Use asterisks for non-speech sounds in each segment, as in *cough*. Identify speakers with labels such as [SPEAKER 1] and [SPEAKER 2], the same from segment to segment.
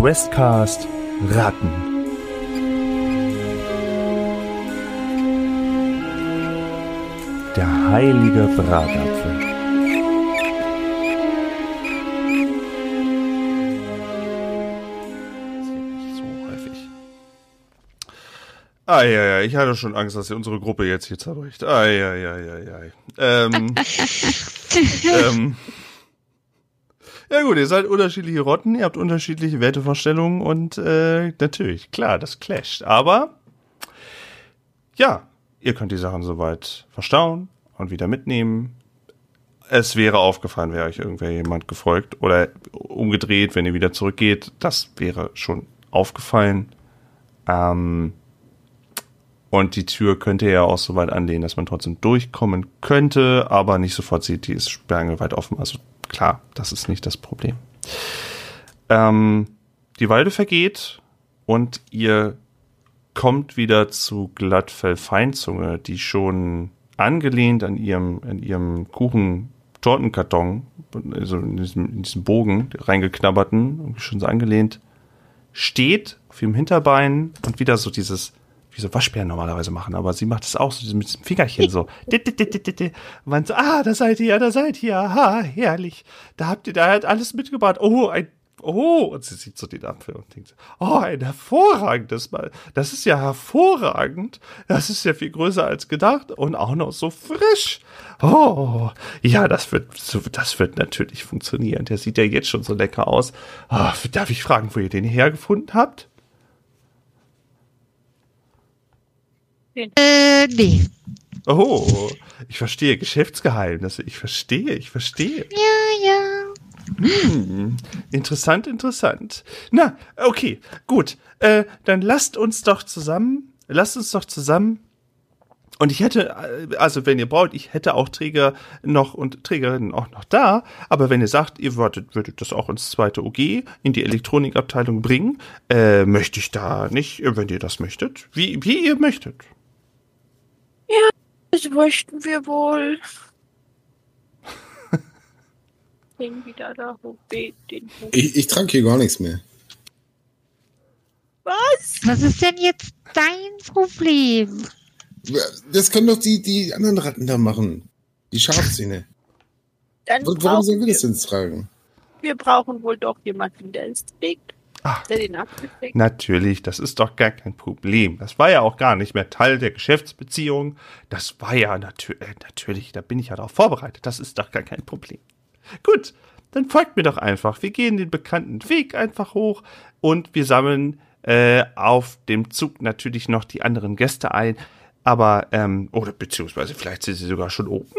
[SPEAKER 1] Questcast Ratten. Der heilige Bratapfel.
[SPEAKER 2] so häufig. Ah, ja, ja, ich hatte schon Angst, dass unsere Gruppe jetzt hier zerbricht. Ah, ja, ja, ja, ja. Ähm, *laughs* ähm, ja gut, ihr seid unterschiedliche Rotten, ihr habt unterschiedliche Wertevorstellungen und äh, natürlich, klar, das clasht. Aber ja, ihr könnt die Sachen soweit verstauen und wieder mitnehmen. Es wäre aufgefallen, wäre euch irgendwer jemand gefolgt oder umgedreht, wenn ihr wieder zurückgeht. Das wäre schon aufgefallen. Ähm, und die Tür könnte ja auch so weit anlehnen, dass man trotzdem durchkommen könnte, aber nicht sofort sieht, die ist sperrangelweit offen. Also klar, das ist nicht das Problem. Ähm, die Walde vergeht und ihr kommt wieder zu Glattfell Feinzunge, die schon angelehnt an ihrem, an ihrem Kuchen-Tortenkarton, also in diesem, in diesem Bogen, reingeknabberten, schon so angelehnt, steht auf ihrem Hinterbein und wieder so dieses, wie so Waschbären normalerweise machen, aber sie macht es auch so mit diesem Fingerchen so. *laughs* Man so, ah, da seid ihr, da seid ihr, ha, herrlich. Da habt ihr, da hat alles mitgebracht. Oh, ein, oh, und sie sieht so den Apfel und denkt, oh, ein hervorragendes Mal. Das ist ja hervorragend. Das ist ja viel größer als gedacht und auch noch so frisch. Oh, ja, das wird, das wird natürlich funktionieren. Der sieht ja jetzt schon so lecker aus. Oh, darf ich fragen, wo ihr den hergefunden habt?
[SPEAKER 3] Äh, nee.
[SPEAKER 2] Oh, ich verstehe Geschäftsgeheimnisse. Ich verstehe, ich verstehe.
[SPEAKER 3] Ja, ja.
[SPEAKER 2] Hm, interessant, interessant. Na, okay, gut. Äh, dann lasst uns doch zusammen, lasst uns doch zusammen. Und ich hätte, äh, also wenn ihr braucht, ich hätte auch Träger noch und Trägerinnen auch noch da. Aber wenn ihr sagt, ihr würdet, würdet das auch ins zweite OG, in die Elektronikabteilung bringen, äh, möchte ich da nicht, wenn ihr das möchtet, wie, wie ihr möchtet.
[SPEAKER 4] Das möchten wir wohl. *laughs* den wieder da hoch, den hoch.
[SPEAKER 5] Ich, ich trage hier gar nichts mehr.
[SPEAKER 4] Was?
[SPEAKER 3] Was ist denn jetzt dein Problem?
[SPEAKER 5] Das können doch die, die anderen Ratten da machen. Die Schafszähne.
[SPEAKER 4] Dann
[SPEAKER 5] Warum
[SPEAKER 4] brauchen
[SPEAKER 5] sollen wir
[SPEAKER 4] wir,
[SPEAKER 5] das denn tragen?
[SPEAKER 4] wir brauchen wohl doch jemanden, der es trägt.
[SPEAKER 2] Ach. Natürlich, das ist doch gar kein Problem. Das war ja auch gar nicht mehr Teil der Geschäftsbeziehung. Das war ja natür äh, natürlich, da bin ich ja darauf vorbereitet. Das ist doch gar kein Problem. Gut, dann folgt mir doch einfach. Wir gehen den bekannten Weg einfach hoch und wir sammeln äh, auf dem Zug natürlich noch die anderen Gäste ein. Aber, ähm, oder beziehungsweise vielleicht sind sie sogar schon oben.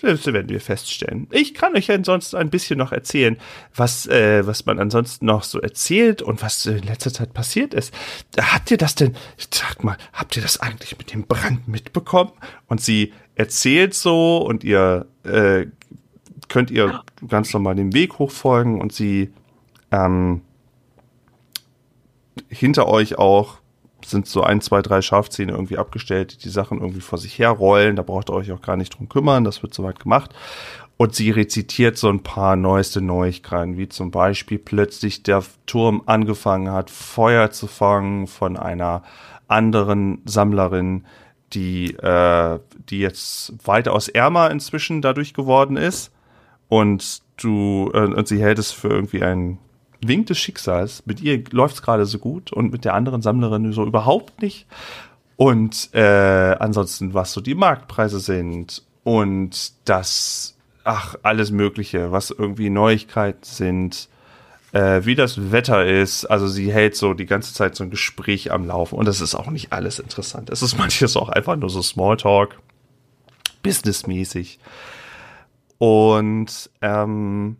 [SPEAKER 2] Das werden wir feststellen. Ich kann euch ansonsten ein bisschen noch erzählen, was, äh, was man ansonsten noch so erzählt und was in letzter Zeit passiert ist. Habt ihr das denn, sag mal, habt ihr das eigentlich mit dem Brand mitbekommen? Und sie erzählt so und ihr äh, könnt ihr ganz normal den Weg hochfolgen und sie ähm, hinter euch auch sind so ein, zwei, drei Schafzähne irgendwie abgestellt, die die Sachen irgendwie vor sich herrollen. Da braucht ihr euch auch gar nicht drum kümmern, das wird soweit gemacht. Und sie rezitiert so ein paar neueste Neuigkeiten, wie zum Beispiel plötzlich der Turm angefangen hat, Feuer zu fangen von einer anderen Sammlerin, die, äh, die jetzt weitaus ärmer inzwischen dadurch geworden ist. Und du, äh, und sie hält es für irgendwie ein Wink des Schicksals. Mit ihr läuft's gerade so gut und mit der anderen Sammlerin so überhaupt nicht. Und äh, ansonsten, was so die Marktpreise sind und das, ach, alles Mögliche, was irgendwie Neuigkeiten sind, äh, wie das Wetter ist. Also sie hält so die ganze Zeit so ein Gespräch am Laufen und das ist auch nicht alles interessant. Es ist *laughs* manches auch einfach nur so Smalltalk, businessmäßig. Und ähm,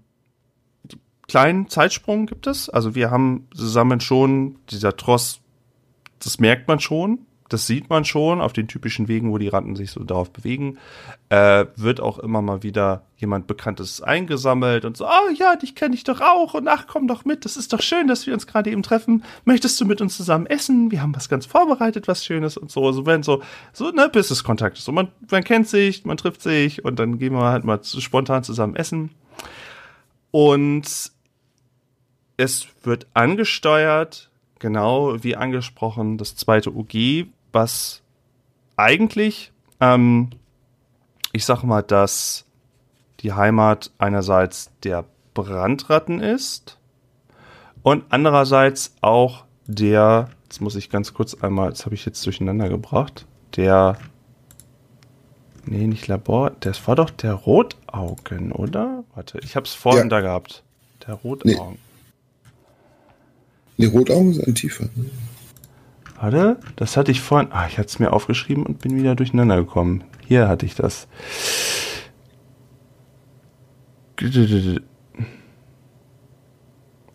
[SPEAKER 2] kleinen Zeitsprung gibt es. Also wir haben zusammen schon, dieser Tross, das merkt man schon, das sieht man schon auf den typischen Wegen, wo die Ratten sich so darauf bewegen. Äh, wird auch immer mal wieder jemand Bekanntes eingesammelt und so, oh ja, dich kenne ich doch auch und ach, komm doch mit, das ist doch schön, dass wir uns gerade eben treffen. Möchtest du mit uns zusammen essen? Wir haben was ganz vorbereitet, was Schönes und so. So wenn so, so, ne, Business-Kontakt. So, man, man kennt sich, man trifft sich und dann gehen wir halt mal spontan zusammen essen. Und es wird angesteuert, genau wie angesprochen, das zweite UG, was eigentlich, ähm, ich sag mal, dass die Heimat einerseits der Brandratten ist und andererseits auch der, jetzt muss ich ganz kurz einmal, das habe ich jetzt durcheinander gebracht, der, nee, nicht Labor, das war doch der Rotaugen, oder? Warte, ich habe es vorhin
[SPEAKER 5] Ja.
[SPEAKER 2] da gehabt. Der Rotaugen.
[SPEAKER 5] Die Rotaugen sind tiefer.
[SPEAKER 2] Warte, das hatte ich vorhin. Ah, ich hatte es mir aufgeschrieben und bin wieder durcheinander gekommen. Hier hatte ich das.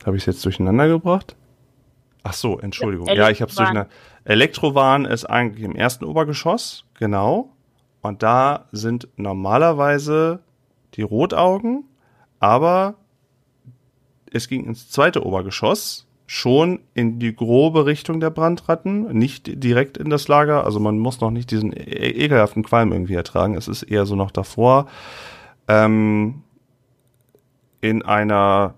[SPEAKER 2] Habe ich es jetzt durcheinander gebracht? Ach so, Entschuldigung. Ja, ich habe es durcheinander. Elektrowahn ist eigentlich im ersten Obergeschoss, genau. Und da sind normalerweise die Rotaugen, aber es ging ins zweite Obergeschoss, schon in die grobe Richtung der Brandratten, nicht direkt in das Lager. Also man muss noch nicht diesen e ekelhaften Qualm irgendwie ertragen. Es ist eher so noch davor. Ähm, in einer,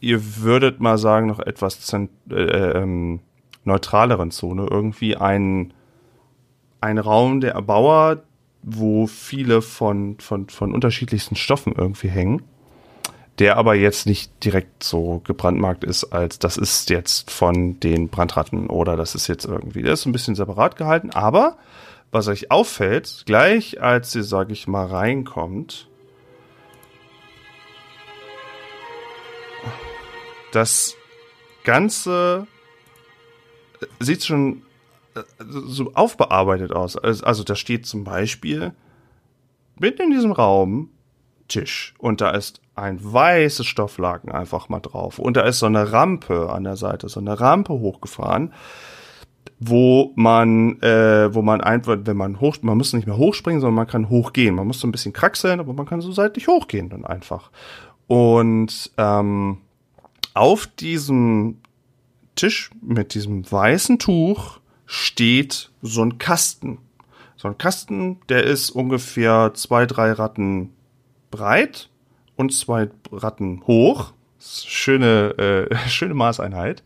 [SPEAKER 2] ihr würdet mal sagen, noch etwas äh, ähm, neutraleren Zone. Irgendwie ein, ein Raum der Erbauer, wo viele von, von, von unterschiedlichsten Stoffen irgendwie hängen der aber jetzt nicht direkt so gebrandmarkt ist, als das ist jetzt von den Brandratten oder das ist jetzt irgendwie, der ist ein bisschen separat gehalten, aber was euch auffällt, gleich als ihr, sag ich mal, reinkommt, das Ganze äh, sieht schon äh, so aufbearbeitet aus. Also, also da steht zum Beispiel mitten in diesem Raum Tisch und da ist ein weißes Stofflaken einfach mal drauf und da ist so eine Rampe an der Seite, so eine Rampe hochgefahren, wo man, äh, wo man einfach, wenn man hoch, man muss nicht mehr hochspringen, sondern man kann hochgehen. Man muss so ein bisschen kraxeln, aber man kann so seitlich hochgehen dann einfach. Und ähm, auf diesem Tisch mit diesem weißen Tuch steht so ein Kasten. So ein Kasten, der ist ungefähr zwei, drei Ratten breit und zwei Ratten hoch. Schöne, äh, *laughs* schöne Maßeinheit.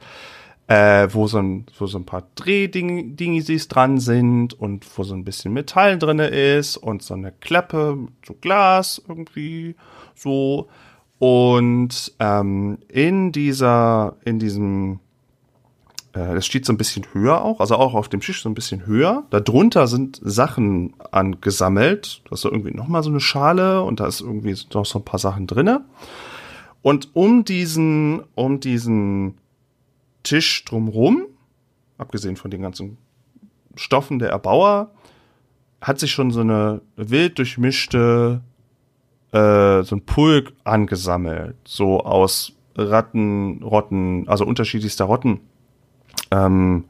[SPEAKER 2] Äh, wo, so ein, wo so ein paar Drehdingisis dran sind und wo so ein bisschen Metall drinne ist und so eine Klappe mit so Glas irgendwie so. Und ähm, in dieser, in diesem, das steht so ein bisschen höher auch, also auch auf dem Tisch so ein bisschen höher. Darunter sind Sachen angesammelt. Da ist so irgendwie nochmal so eine Schale und da ist irgendwie noch so ein paar Sachen drinne. Und um diesen, um diesen Tisch drumrum, abgesehen von den ganzen Stoffen der Erbauer, hat sich schon so eine wild durchmischte, äh, so ein Pulk angesammelt. So aus Ratten, Rotten, also unterschiedlichster Rotten. Ähm,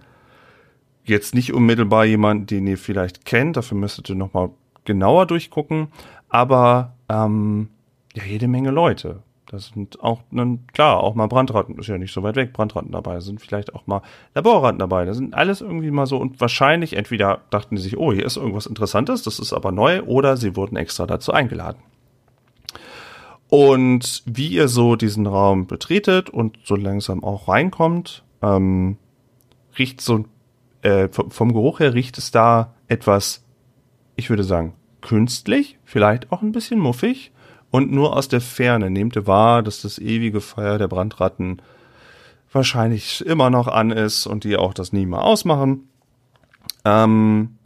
[SPEAKER 2] jetzt nicht unmittelbar jemand, den ihr vielleicht kennt, dafür müsstet ihr nochmal genauer durchgucken, aber ähm, ja, jede Menge Leute. Das sind auch, dann, klar, auch mal Brandratten, ist ja nicht so weit weg, Brandratten dabei, sind vielleicht auch mal Laborratten dabei. Das sind alles irgendwie mal so und wahrscheinlich entweder dachten sie sich, oh, hier ist irgendwas Interessantes, das ist aber neu, oder sie wurden extra dazu eingeladen. Und wie ihr so diesen Raum betretet und so langsam auch reinkommt, ähm, riecht so, äh, vom, Geruch her riecht es da etwas, ich würde sagen, künstlich, vielleicht auch ein bisschen muffig. Und nur aus der Ferne nehmt ihr wahr, dass das ewige Feuer der Brandratten wahrscheinlich immer noch an ist und die auch das nie mehr ausmachen. Ähm,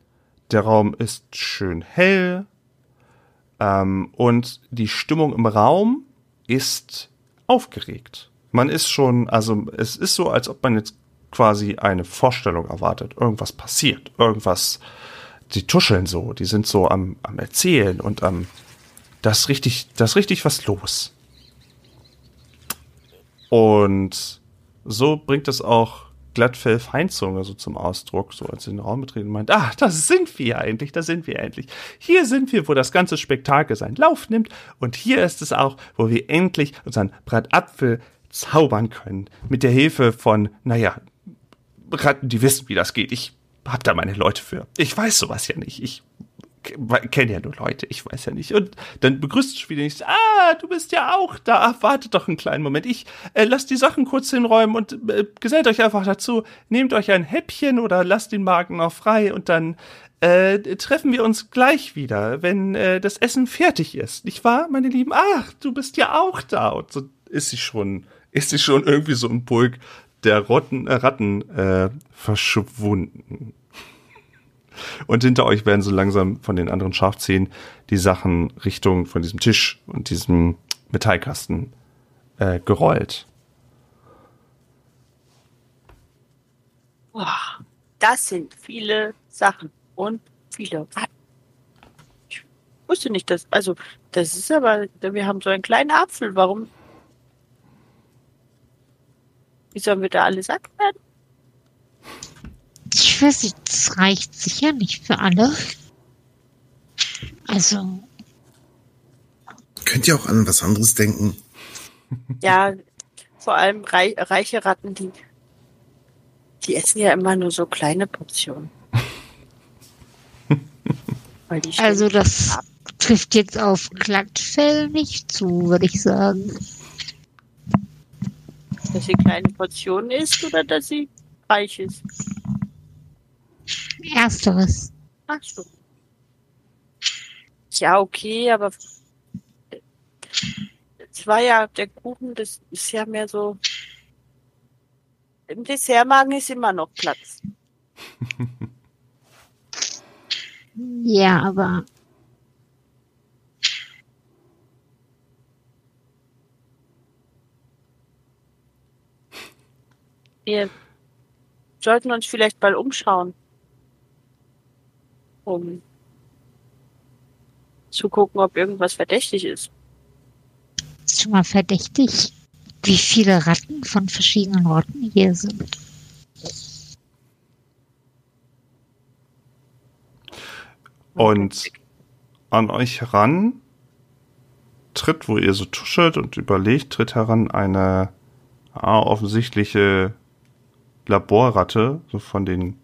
[SPEAKER 2] der Raum ist schön hell ähm, und die Stimmung im Raum ist aufgeregt. Man ist schon, also es ist so, als ob man jetzt quasi eine Vorstellung erwartet. Irgendwas passiert, irgendwas. Die tuscheln so, die sind so am, am Erzählen und am. Das richtig, das richtig was los. Und so bringt es auch Glattfell Feinzunge so zum Ausdruck, so als sie den Raum betreten und meint, ah, da sind wir endlich, da sind wir endlich. Hier sind wir, wo das ganze Spektakel seinen Lauf nimmt und hier ist es auch, wo wir endlich unseren Bratapfel zaubern können. Mit der Hilfe von, naja, Ratten, die wissen, wie das geht. Ich hab da meine Leute für. Ich weiß sowas ja nicht. Ich kenne ja nur Leute, ich weiß ja nicht. Und dann begrüßt du wieder nicht. Ah, du bist ja auch da. Wartet doch einen kleinen Moment. Ich äh, lasst die Sachen kurz hinräumen und äh, gesellt euch einfach dazu. Nehmt euch ein Häppchen oder lasst den Magen noch frei und dann äh, treffen wir uns gleich wieder, wenn äh, das Essen fertig ist. Nicht wahr, meine Lieben? Ach, du bist ja auch da. Und so ist sie schon, ist sie schon irgendwie so im Pulk der Rotten, äh, Ratten äh, verschwunden. Und hinter euch werden so langsam von den anderen Schafzähnen die Sachen Richtung von diesem Tisch und diesem Metallkasten äh, gerollt.
[SPEAKER 4] Das sind viele Sachen und viele. Ich wusste nicht, dass, also, das ist aber, wir haben so einen kleinen Apfel. Warum? Wie sollen wir da alle satt werden?
[SPEAKER 3] Ich weiß nicht, das reicht sicher nicht für alle. Also,
[SPEAKER 5] Könnt ihr auch an was anderes denken?
[SPEAKER 4] Ja, vor allem rei reiche Ratten, die, die essen ja immer nur so kleine Portionen. *laughs* Weil die
[SPEAKER 3] also das
[SPEAKER 4] ab-
[SPEAKER 3] trifft jetzt auf Glattfell nicht zu, würde ich sagen.
[SPEAKER 4] Dass sie kleine Portionen isst oder dass sie reich ist.
[SPEAKER 3] Ersteres.
[SPEAKER 4] Ach so. Ja, okay, aber es war ja der Kuchen, das ist ja mehr so. Im Dessertmagen ist immer noch Platz.
[SPEAKER 3] Ja, aber
[SPEAKER 4] Wir sollten uns vielleicht mal umschauen. Um zu gucken, ob irgendwas verdächtig ist.
[SPEAKER 3] ist schon mal verdächtig, wie viele Ratten von verschiedenen Orten hier sind.
[SPEAKER 2] Und an euch heran tritt, wo ihr so tuschelt und überlegt, tritt heran eine ah, offensichtliche Laborratte, so von den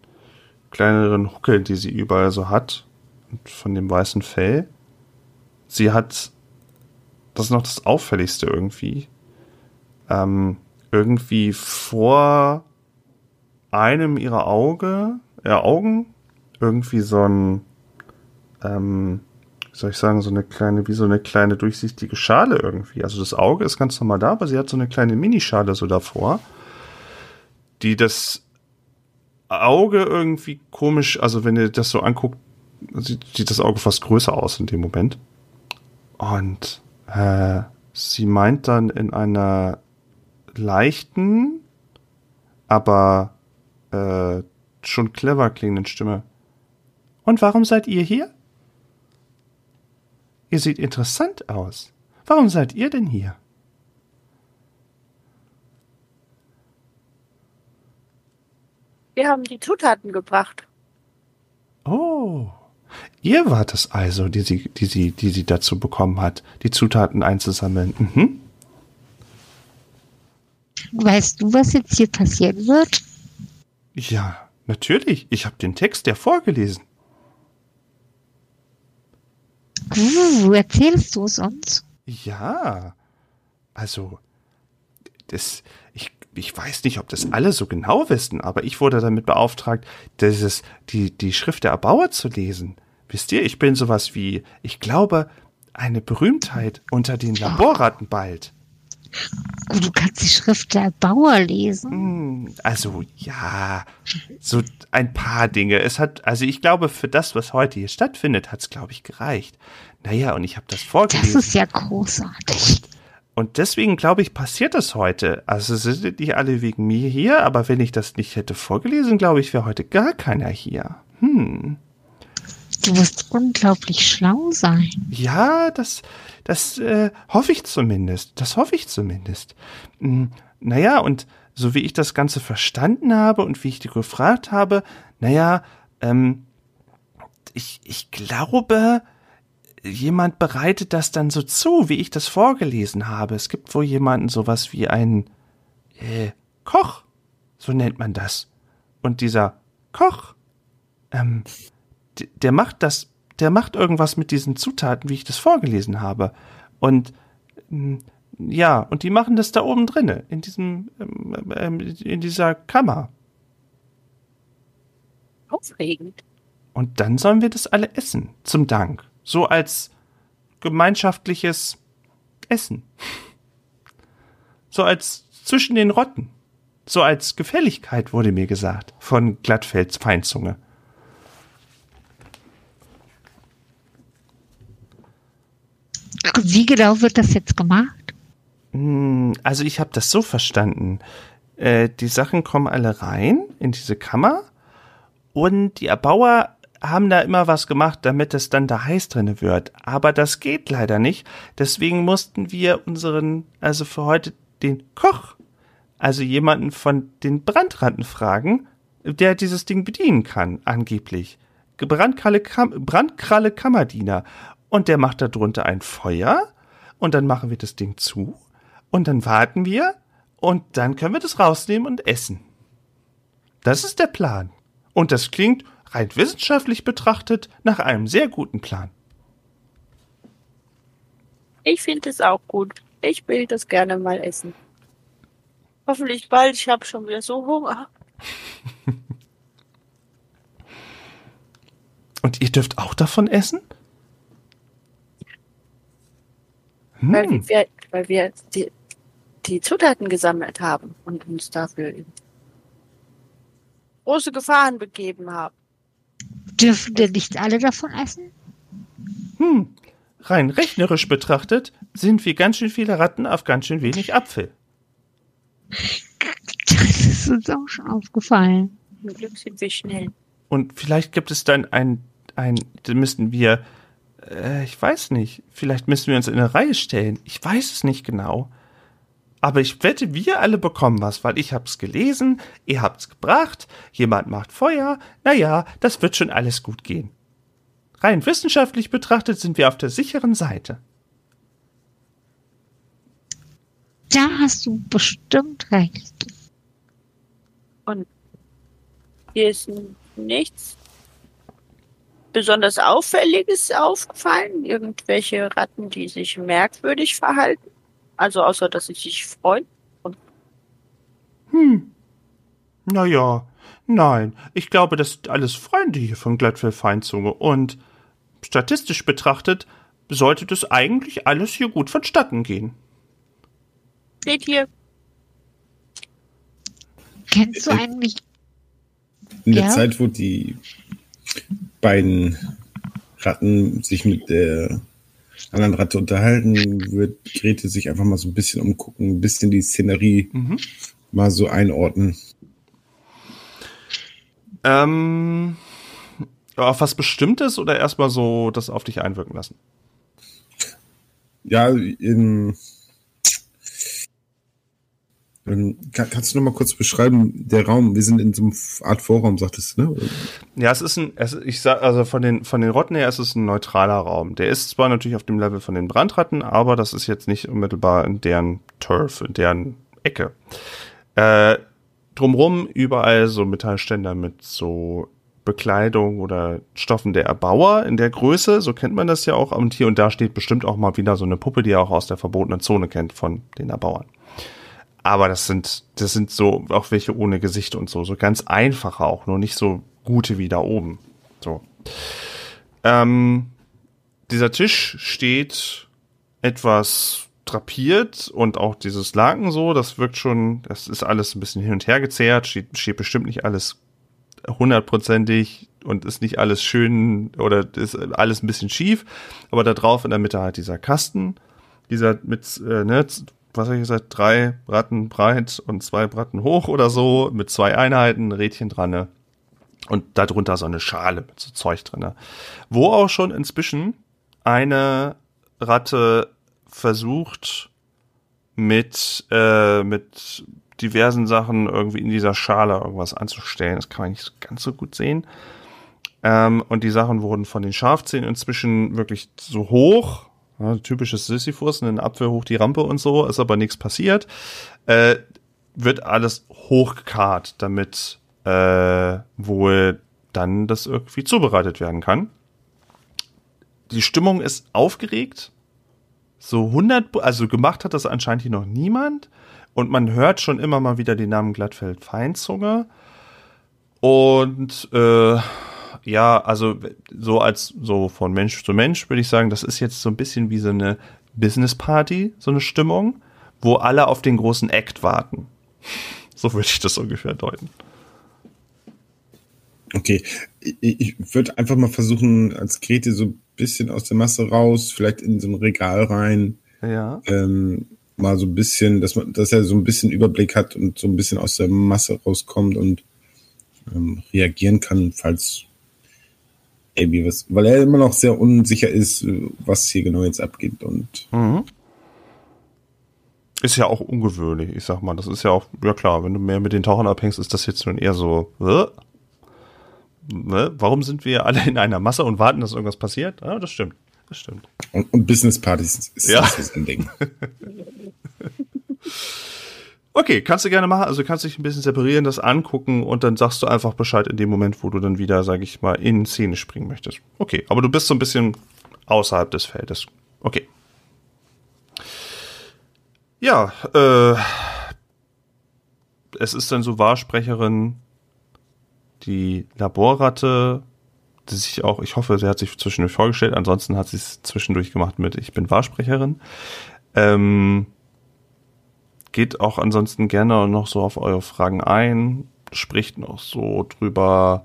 [SPEAKER 2] kleineren Huckeln, die sie überall so hat, und von dem weißen Fell. Sie hat, das ist noch das Auffälligste irgendwie, ähm, irgendwie vor einem ihrer Auge, äh, Augen irgendwie so ein ähm, wie soll ich sagen, so eine kleine, wie so eine kleine durchsichtige Schale irgendwie. Also das Auge ist ganz normal da, aber sie hat so eine kleine Minischale so davor, die das Auge irgendwie komisch, also wenn ihr das so anguckt, sieht, das Auge fast größer aus in dem Moment. Und äh, sie meint dann in einer leichten, aber äh, schon clever klingenden Stimme. Und warum seid ihr hier? Ihr seht interessant aus. Warum seid ihr denn hier?
[SPEAKER 4] Wir haben die Zutaten gebracht.
[SPEAKER 2] Oh, ihr wart es also, die sie, die sie, die sie dazu bekommen hat, die Zutaten einzusammeln. Mhm.
[SPEAKER 3] Weißt du, was jetzt hier passieren wird?
[SPEAKER 2] Ja, natürlich. Ich habe den Text ja vorgelesen.
[SPEAKER 3] Uh, erzählst du es uns?
[SPEAKER 2] Ja. Also, das, ich, weiß nicht, ob das alle so genau wissen, aber ich wurde damit beauftragt, dieses, die, die Schrift der Erbauer zu lesen. Wisst ihr, ich bin sowas wie, ich glaube, eine Berühmtheit unter den Laborratten bald.
[SPEAKER 3] Du kannst die Schrift der Bauer lesen.
[SPEAKER 2] Hm, Also, ja, so ein paar Dinge. Es hat, also ich glaube, für das, was heute hier stattfindet, hat es, glaube ich, gereicht. Naja, und ich habe das
[SPEAKER 3] Das
[SPEAKER 2] vorgelesen.
[SPEAKER 3] ist ja großartig.
[SPEAKER 2] Und deswegen glaube ich, passiert das heute. Also sind nicht alle wegen mir hier, aber wenn ich das nicht hätte vorgelesen, glaube ich, wäre heute gar keiner hier. Hm.
[SPEAKER 3] Du musst unglaublich schlau sein.
[SPEAKER 2] Ja, das, das äh, hoffe ich zumindest. Das hoffe ich zumindest. Hm, naja, und so wie ich das Ganze verstanden habe und wie ich dir gefragt habe, naja, ähm, ich, ich glaube, jemand bereitet das dann so zu, wie ich das vorgelesen habe. Es gibt wohl jemanden sowas wie einen äh, Koch, so nennt man das. Und dieser Koch, ähm, der macht das der macht irgendwas mit diesen Zutaten, wie ich das vorgelesen habe. Und mm, ja, und die machen das da oben drinne, in diesem, ähm, ähm, in dieser Kammer.
[SPEAKER 4] Aufregend.
[SPEAKER 2] Und dann sollen wir das alle essen, zum Dank. So als gemeinschaftliches Essen. So als zwischen den Rotten. So als Gefälligkeit wurde mir gesagt von Glattfelds Feinzunge.
[SPEAKER 3] Wie genau wird das jetzt gemacht?
[SPEAKER 2] Hm, Also ich habe das so verstanden. Äh, die Sachen kommen alle rein in diese Kammer und die Erbauer haben da immer was gemacht, damit es dann da heiß drinne wird. Aber das geht leider nicht. Deswegen mussten wir unseren, also für heute den Koch, also jemanden von den Brandratten fragen, der dieses Ding bedienen kann, angeblich. Brandkralle, Kam Brandkralle Kammerdiener. Und der macht da drunter ein Feuer und dann machen wir das Ding zu und dann warten wir und dann können wir das rausnehmen und essen. Das ist der Plan. Und das klingt rein wissenschaftlich betrachtet nach einem sehr guten Plan.
[SPEAKER 4] Ich finde es auch gut. Ich will das gerne mal essen. Hoffentlich bald. Ich habe schon wieder so Hunger. *laughs*
[SPEAKER 2] Und ihr dürft auch davon essen?
[SPEAKER 4] Weil
[SPEAKER 2] Hm.
[SPEAKER 4] wir, weil wir die, die Zutaten gesammelt haben und uns dafür große Gefahren begeben haben.
[SPEAKER 3] Dürfen denn nicht alle davon essen?
[SPEAKER 2] Hm. Rein rechnerisch betrachtet sind wir ganz schön viele Ratten auf ganz schön wenig Apfel.
[SPEAKER 3] Das ist uns auch schon aufgefallen.
[SPEAKER 4] Zum Glück sind wir schnell.
[SPEAKER 2] Und vielleicht gibt es dann ein, ein, da müssten wir, äh, ich weiß nicht, vielleicht müssen wir uns in eine Reihe stellen. Ich weiß es nicht genau. Aber ich wette, wir alle bekommen was, weil ich hab's gelesen, ihr habt's gebracht, jemand macht Feuer, naja, das wird schon alles gut gehen. Rein wissenschaftlich betrachtet sind wir auf der sicheren Seite.
[SPEAKER 3] Da hast du bestimmt recht.
[SPEAKER 4] Und hier ist nichts besonders Auffälliges aufgefallen. Irgendwelche Ratten, die sich merkwürdig verhalten. Also außer, dass sie sich freuen.
[SPEAKER 2] Hm. Naja, nein, ich glaube, das sind alles Freunde hier von Glattfell Feinzunge und statistisch betrachtet sollte das eigentlich alles hier gut vonstatten gehen.
[SPEAKER 4] Steht hier,
[SPEAKER 3] Kennst du
[SPEAKER 5] Äh,
[SPEAKER 3] eigentlich,
[SPEAKER 5] In der
[SPEAKER 3] Ja.
[SPEAKER 5] Zeit, wo die beiden Ratten sich mit der anderen Ratte unterhalten, wird Grete sich einfach mal so ein bisschen umgucken, ein bisschen die Szenerie
[SPEAKER 2] Mhm.
[SPEAKER 5] mal so einordnen.
[SPEAKER 2] Ähm, auf was Bestimmtes oder erstmal so das auf dich einwirken lassen?
[SPEAKER 5] Ja, in, in, kann, kannst du noch mal kurz beschreiben, der Raum, wir sind in so einer Art Vorraum, sagtest du, ne?
[SPEAKER 2] Ja, es ist ein, es, ich sag, also von den, von den Rotten her ist es ein neutraler Raum. Der ist zwar natürlich auf dem Level von den Brandratten, aber das ist jetzt nicht unmittelbar in deren Turf, in deren Ecke. Äh, drumrum überall so Metallständer mit so Bekleidung oder Stoffen der Erbauer in der Größe, so kennt man das ja auch. Und hier und da steht bestimmt auch mal wieder so eine Puppe, die ihr auch aus der verbotenen Zone kennt von den Erbauern. Aber das sind, das sind so auch welche ohne Gesicht und so, so ganz einfache auch, nur nicht so gute wie da oben. So. Ähm, dieser Tisch steht etwas drapiert und auch dieses Laken so, das wirkt schon, das ist alles ein bisschen hin und her gezerrt, steht, steht bestimmt nicht alles hundertprozentig und ist nicht alles schön oder ist alles ein bisschen schief, aber da drauf in der Mitte halt dieser Kasten, dieser mit, äh, ne, was habe ich gesagt, drei Bratten breit und zwei Bratten hoch oder so, mit zwei Einheiten, Rädchen dran, ne? Und darunter so eine Schale mit so Zeug drinne. Wo auch schon inzwischen eine Ratte versucht, mit, äh, mit diversen Sachen irgendwie in dieser Schale irgendwas anzustellen. Das kann man nicht ganz so gut sehen. Ähm, und die Sachen wurden von den Schafzähnen inzwischen wirklich so hoch. Ja, typisches Sisyphus, einen Apfel hoch die Rampe und so, ist aber nichts passiert. Äh, wird alles hochgekarrt, damit äh, wohl dann das irgendwie zubereitet werden kann. die Stimmung ist aufgeregt. So 100, also gemacht hat das anscheinend hier noch niemand. Und man hört schon immer mal wieder den Namen Glattfeld Feinzunge. Und äh, ja, also so als so von Mensch zu Mensch würde ich sagen, das ist jetzt so ein bisschen wie so eine Business Party, so eine Stimmung, wo alle auf den großen Act warten. So würde ich das ungefähr deuten.
[SPEAKER 5] Okay, ich, ich würde einfach mal versuchen, als Grete so ein bisschen aus der Masse raus, vielleicht in so ein Regal rein.
[SPEAKER 2] Ja.
[SPEAKER 5] Ähm, mal so ein bisschen, dass man, dass er so ein bisschen Überblick hat und so ein bisschen aus der Masse rauskommt und ähm, reagieren kann, falls irgendwie was, weil er immer noch sehr unsicher ist, was hier genau jetzt abgeht und
[SPEAKER 2] Mhm. Ist ja auch ungewöhnlich, ich sag mal. Das ist ja auch, ja klar, wenn du mehr mit den Tauchern abhängst, ist das jetzt nun eher so, äh? Ne? Warum sind wir alle in einer Masse und warten, dass irgendwas passiert? Ja, das stimmt. Das stimmt.
[SPEAKER 5] und, und Business-Partys ist
[SPEAKER 2] Ja.
[SPEAKER 5] das ist ein Ding. *laughs*
[SPEAKER 2] Okay, kannst du gerne machen. Also kannst dich ein bisschen separieren, das angucken und dann sagst du einfach Bescheid in dem Moment, wo du dann wieder, sag ich mal, in Szene springen möchtest. Okay, aber du bist so ein bisschen außerhalb des Feldes. Okay. Ja, äh, es ist dann so Wahrsprecherin, die Laborratte, die sich auch, ich hoffe, sie hat sich zwischendurch vorgestellt, ansonsten hat sie es zwischendurch gemacht mit Ich bin Wahrsprecherin. Ähm, geht auch ansonsten gerne noch so auf eure Fragen ein, spricht noch so drüber,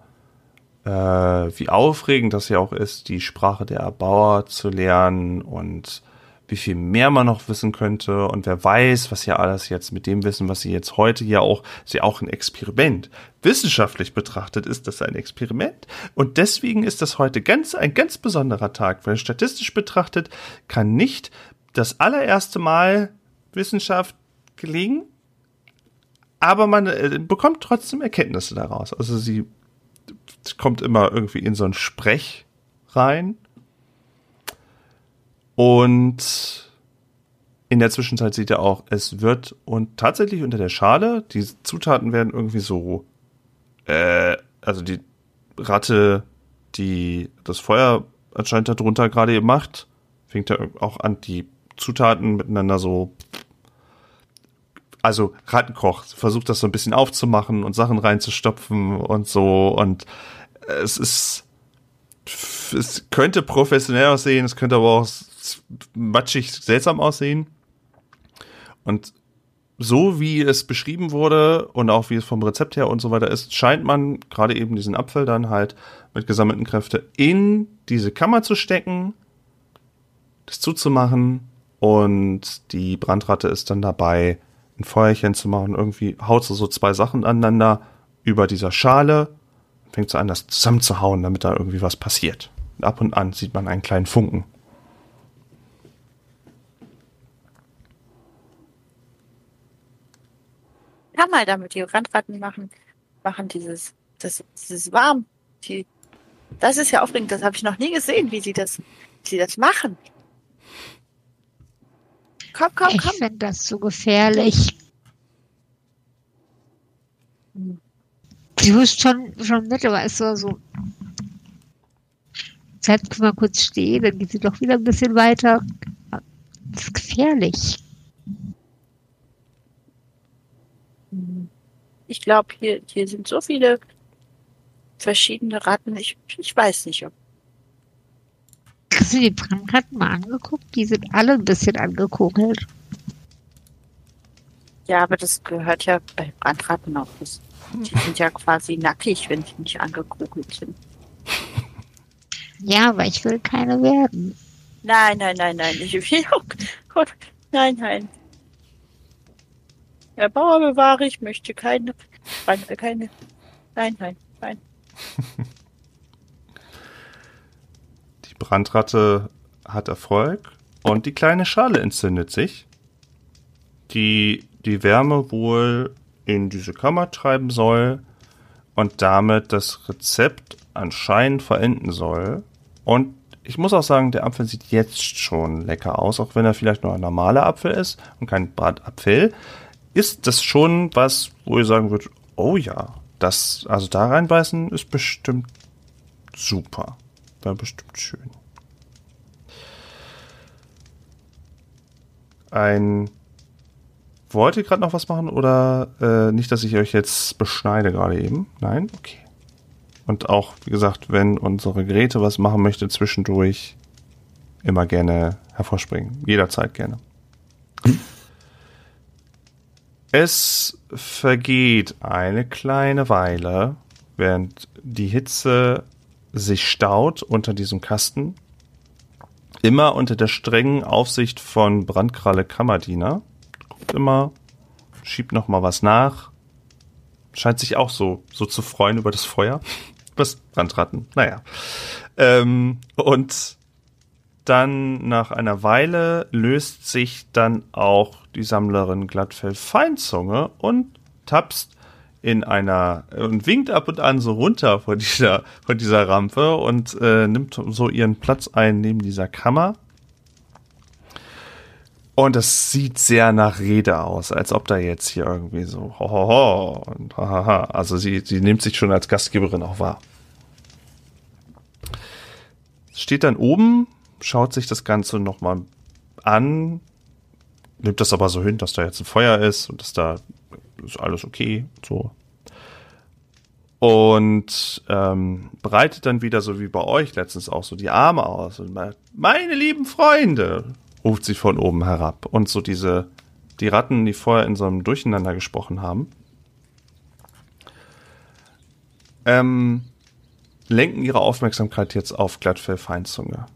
[SPEAKER 2] äh, wie aufregend das ja auch ist, die Sprache der Erbauer zu lernen und wie viel mehr man noch wissen könnte und wer weiß, was ja alles jetzt mit dem Wissen, was sie jetzt heute ja auch, ist ja auch ein Experiment. Wissenschaftlich betrachtet ist das ein Experiment und deswegen ist das heute ganz, ein ganz besonderer Tag, weil statistisch betrachtet kann nicht das allererste Mal Wissenschaft gelingen, aber man äh, bekommt trotzdem Erkenntnisse daraus. Also sie kommt immer irgendwie in so ein Sprech rein und in der Zwischenzeit sieht er auch, es wird und tatsächlich unter der Schale, die Zutaten werden irgendwie so, äh, also die Ratte, die das Feuer anscheinend darunter gerade macht, fängt er auch an, die Zutaten miteinander so, also Rattenkoch versucht das so ein bisschen aufzumachen und Sachen reinzustopfen und so und es ist, es könnte professionell aussehen, es könnte aber auch matschig seltsam aussehen. Und so wie es beschrieben wurde und auch wie es vom Rezept her und so weiter ist, scheint man gerade eben diesen Apfel dann halt mit gesammelten Kräften in diese Kammer zu stecken, das zuzumachen und die Brandratte ist dann dabei, ein Feuerchen zu machen. Irgendwie haut sie so zwei Sachen aneinander über dieser Schale, fängt so an, das zusammenzuhauen, damit da irgendwie was passiert. Und ab und an sieht man einen kleinen Funken.
[SPEAKER 4] Kann mal damit die Randratten machen, machen dieses, das, dieses warm. Die, das ist ja aufregend, das habe ich noch nie gesehen, wie sie das, wie sie das machen. Komm, komm,
[SPEAKER 3] Ich
[SPEAKER 4] komm.
[SPEAKER 3] finde das so gefährlich. Sie hust schon, schon mit, aber ist so, so. Jetzt können wir kurz stehen, dann geht sie doch wieder ein bisschen weiter. Das ist gefährlich.
[SPEAKER 4] Ich glaube, hier, hier sind so viele verschiedene Ratten. Ich, ich weiß nicht, ob.
[SPEAKER 3] Hast du die Brandratten mal angeguckt? Die sind alle ein bisschen angekokelt.
[SPEAKER 4] Ja, aber das gehört ja bei Brandratten auch. Die sind ja quasi nackig, wenn sie nicht angekugelt sind.
[SPEAKER 3] Ja, aber ich will keine werden.
[SPEAKER 4] Nein, nein, nein, nein. Ich will auch. Gott, nein, nein. Herr Bauer bewahre, ich möchte keine. keine nein, nein, nein. *laughs*
[SPEAKER 2] Brandratte hat Erfolg und die kleine Schale entzündet sich, die die Wärme wohl in diese Kammer treiben soll und damit das Rezept anscheinend verenden soll. Und ich muss auch sagen, der Apfel sieht jetzt schon lecker aus, auch wenn er vielleicht nur ein normaler Apfel ist und kein Bratapfel. Ist das schon was, wo ihr sagen würdet, oh ja, das, also da reinbeißen ist bestimmt super. War bestimmt schön. Ein. Wollt ihr gerade noch was machen oder äh, nicht, dass ich euch jetzt beschneide gerade eben? Nein? Okay. Und auch, wie gesagt, wenn unsere Geräte was machen möchte, zwischendurch immer gerne hervorspringen. Jederzeit gerne. Es vergeht eine kleine Weile, während die Hitze sich staut unter diesem Kasten. Immer unter der strengen Aufsicht von Brandkralle Kammerdiener. Guckt immer, schiebt noch mal was nach. Scheint sich auch so, so zu freuen über das Feuer. *laughs* Was Brandratten, naja. Ähm, und dann nach einer Weile löst sich dann auch die Sammlerin Glattfell Feinzunge und tapst in einer und winkt ab und an so runter von dieser von dieser Rampe und äh, nimmt so ihren Platz ein neben dieser Kammer. Und das sieht sehr nach Rede aus, als ob da jetzt hier irgendwie so ho ho ho und hahaha. Also sie sie nimmt sich schon als Gastgeberin auch wahr. Steht dann oben, schaut sich das Ganze nochmal an, nimmt das aber so hin, dass da jetzt ein Feuer ist und dass da ist alles okay, so. Und ähm, breitet dann wieder so wie bei euch letztens auch so die Arme aus und meint, meine lieben Freunde, ruft sie von oben herab. Und so diese, die Ratten, die vorher in so einem Durcheinander gesprochen haben, ähm, lenken ihre Aufmerksamkeit jetzt auf Glattfell Feinzunge.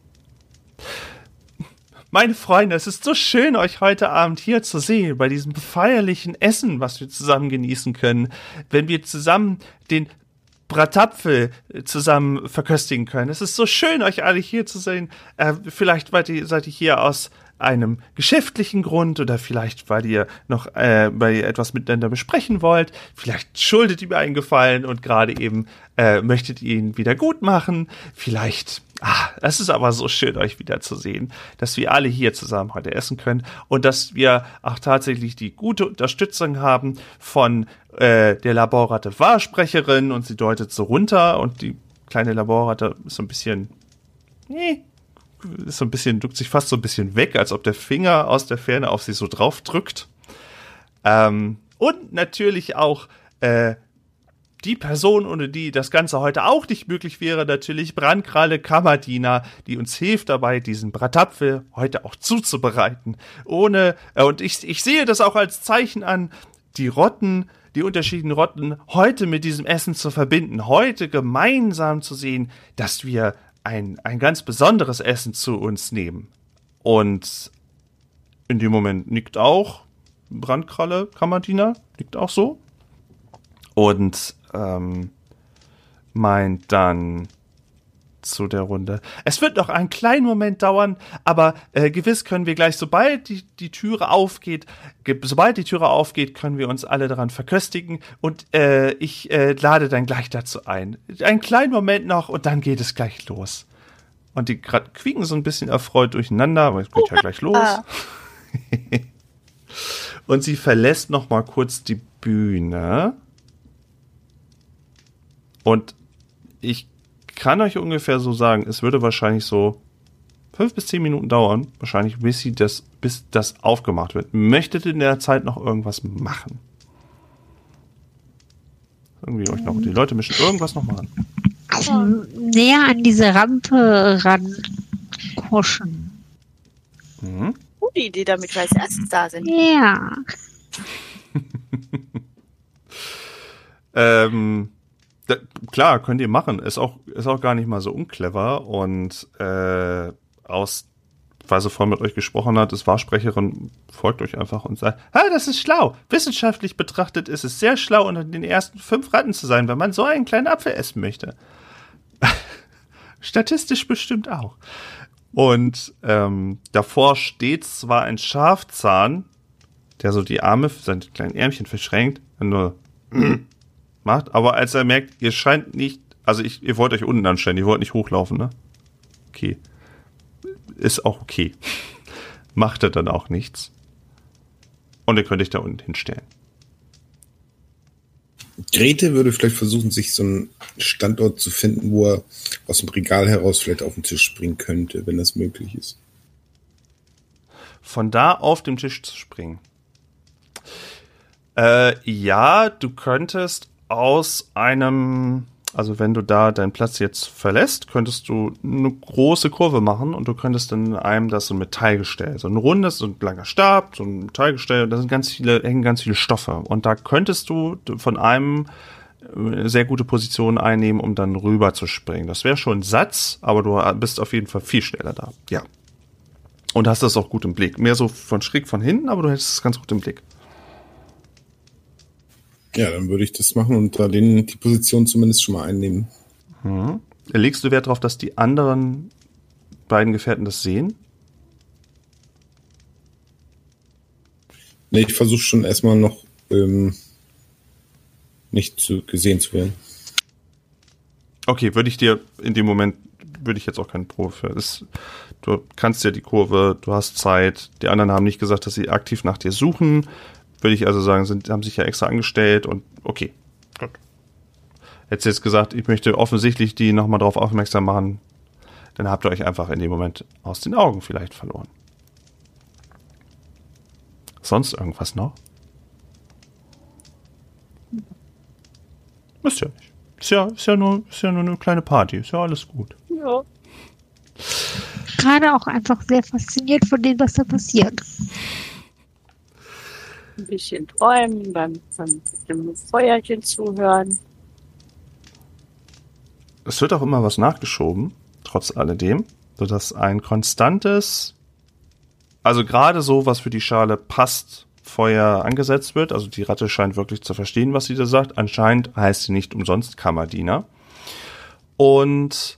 [SPEAKER 2] Meine Freunde, es ist so schön, euch heute Abend hier zu sehen, bei diesem feierlichen Essen, was wir zusammen genießen können, wenn wir zusammen den Bratapfel zusammen verköstigen können. Es ist so schön, euch alle hier zu sehen. Äh, vielleicht seid ihr, hier aus einem geschäftlichen Grund oder vielleicht, weil ihr noch äh, weil ihr etwas miteinander besprechen wollt. Vielleicht schuldet ihr mir einen Gefallen und gerade eben äh, möchtet ihr ihn wieder gut machen. Vielleicht Ah, es ist aber so schön, euch wiederzusehen, dass wir alle hier zusammen heute essen können und dass wir auch tatsächlich die gute Unterstützung haben von äh, der Laborratte Wahrsprecherin und sie deutet so runter und die kleine Laborratte ist so ein bisschen, nee, ist so ein bisschen, duckt sich fast so ein bisschen weg, als ob der Finger aus der Ferne auf sie so drauf drückt. Ähm, und natürlich auch äh, die Person, ohne die das Ganze heute auch nicht möglich wäre, natürlich Brandkralle Kammerdiener, die uns hilft dabei, diesen Bratapfel heute auch zuzubereiten. Ohne, äh, und ich, ich sehe das auch als Zeichen an, die Rotten, die unterschiedlichen Rotten heute mit diesem Essen zu verbinden, heute gemeinsam zu sehen, dass wir ein, ein ganz besonderes Essen zu uns nehmen. Und in dem Moment nickt auch Brandkralle Kammerdiener, nickt auch so. Und ähm, meint dann zu der Runde. Es wird noch einen kleinen Moment dauern, aber äh, gewiss können wir gleich, sobald die, die Türe aufgeht, sobald die Türe aufgeht, können wir uns alle daran verköstigen und äh, ich äh, lade dann gleich dazu ein. Einen kleinen Moment noch und dann geht es gleich los. Und die quieken so ein bisschen erfreut durcheinander, aber es geht ja gleich los. *laughs* und sie verlässt noch mal kurz die Bühne und ich kann euch ungefähr so sagen, es würde wahrscheinlich so fünf bis zehn Minuten dauern, wahrscheinlich, bis sie das, bis das aufgemacht wird. Möchtet ihr in der Zeit noch irgendwas machen? Irgendwie euch noch, die Leute mischen irgendwas noch machen.
[SPEAKER 3] Also näher an diese Rampe rankuschen.
[SPEAKER 4] Mhm. Gute Idee, damit wir als erstes da sind.
[SPEAKER 3] Ja. *laughs*
[SPEAKER 2] ähm, da, klar, könnt ihr machen. Ist auch, ist auch gar nicht mal so unclever. Und äh, aus, weil sie vorhin mit euch gesprochen hat, ist Wahrsprecherin, folgt euch einfach und sagt, ah, das ist schlau. Wissenschaftlich betrachtet ist es sehr schlau, unter den ersten fünf Ratten zu sein, wenn man so einen kleinen Apfel essen möchte. *laughs* Statistisch bestimmt auch. Und ähm, davor steht zwar ein Schafzahn, der so die Arme, seine kleinen Ärmchen verschränkt, nur macht, aber als er merkt, ihr scheint nicht, also ich, ihr wollt euch unten anstellen, ihr wollt nicht hochlaufen, ne? Okay. Ist auch okay. *laughs* macht er dann auch nichts. Und ihr könnt euch da unten hinstellen.
[SPEAKER 5] Grete würde vielleicht versuchen, sich so einen Standort zu finden, wo er aus dem Regal heraus vielleicht auf den Tisch springen könnte, wenn das möglich ist.
[SPEAKER 2] von da auf dem Tisch zu springen. Äh, ja, du könntest aus einem, also wenn du da deinen Platz jetzt verlässt, könntest du eine große Kurve machen und du könntest in einem das so ein Metallgestell, so ein rundes, so ein langer Stab, so ein Metallgestell, da sind ganz viele, hängen ganz viele Stoffe und da könntest du von einem eine sehr gute Position einnehmen, um dann rüber zu springen. Das wäre schon ein Satz, aber du bist auf jeden Fall viel schneller da. Ja. Und hast das auch gut im Blick. Mehr so von schräg von hinten, aber du hättest es ganz gut im Blick.
[SPEAKER 5] Ja, dann würde ich das machen und da den, die Position zumindest schon mal einnehmen.
[SPEAKER 2] Mhm. Legst du Wert darauf, dass die anderen beiden Gefährten das sehen?
[SPEAKER 5] Nee, ich versuche schon erstmal noch ähm, nicht zu, gesehen zu werden.
[SPEAKER 2] Okay, würde ich dir in dem Moment, würde ich jetzt auch keinen Pro für. Du kannst ja die Kurve, du hast Zeit. Die anderen haben nicht gesagt, dass sie aktiv nach dir suchen würde ich also sagen, sind, haben sich ja extra angestellt und okay, gut. Hättest jetzt gesagt, ich möchte offensichtlich die nochmal drauf aufmerksam machen, dann habt ihr euch einfach in dem Moment aus den Augen vielleicht verloren. Sonst irgendwas noch? Müsst ihr nicht. Ist ja, ist ja, nur, ist ja nur eine kleine Party, ist ja alles gut.
[SPEAKER 4] Ja.
[SPEAKER 3] Gerade auch einfach sehr fasziniert von dem, was da passiert
[SPEAKER 4] ein bisschen träumen, beim, beim dem Feuerchen zuhören.
[SPEAKER 2] Es wird auch immer was nachgeschoben, trotz alledem, sodass ein konstantes, also gerade so, was für die Schale passt, Feuer angesetzt wird. Also die Ratte scheint wirklich zu verstehen, was sie da sagt. Anscheinend heißt sie nicht umsonst Kammerdiener. Und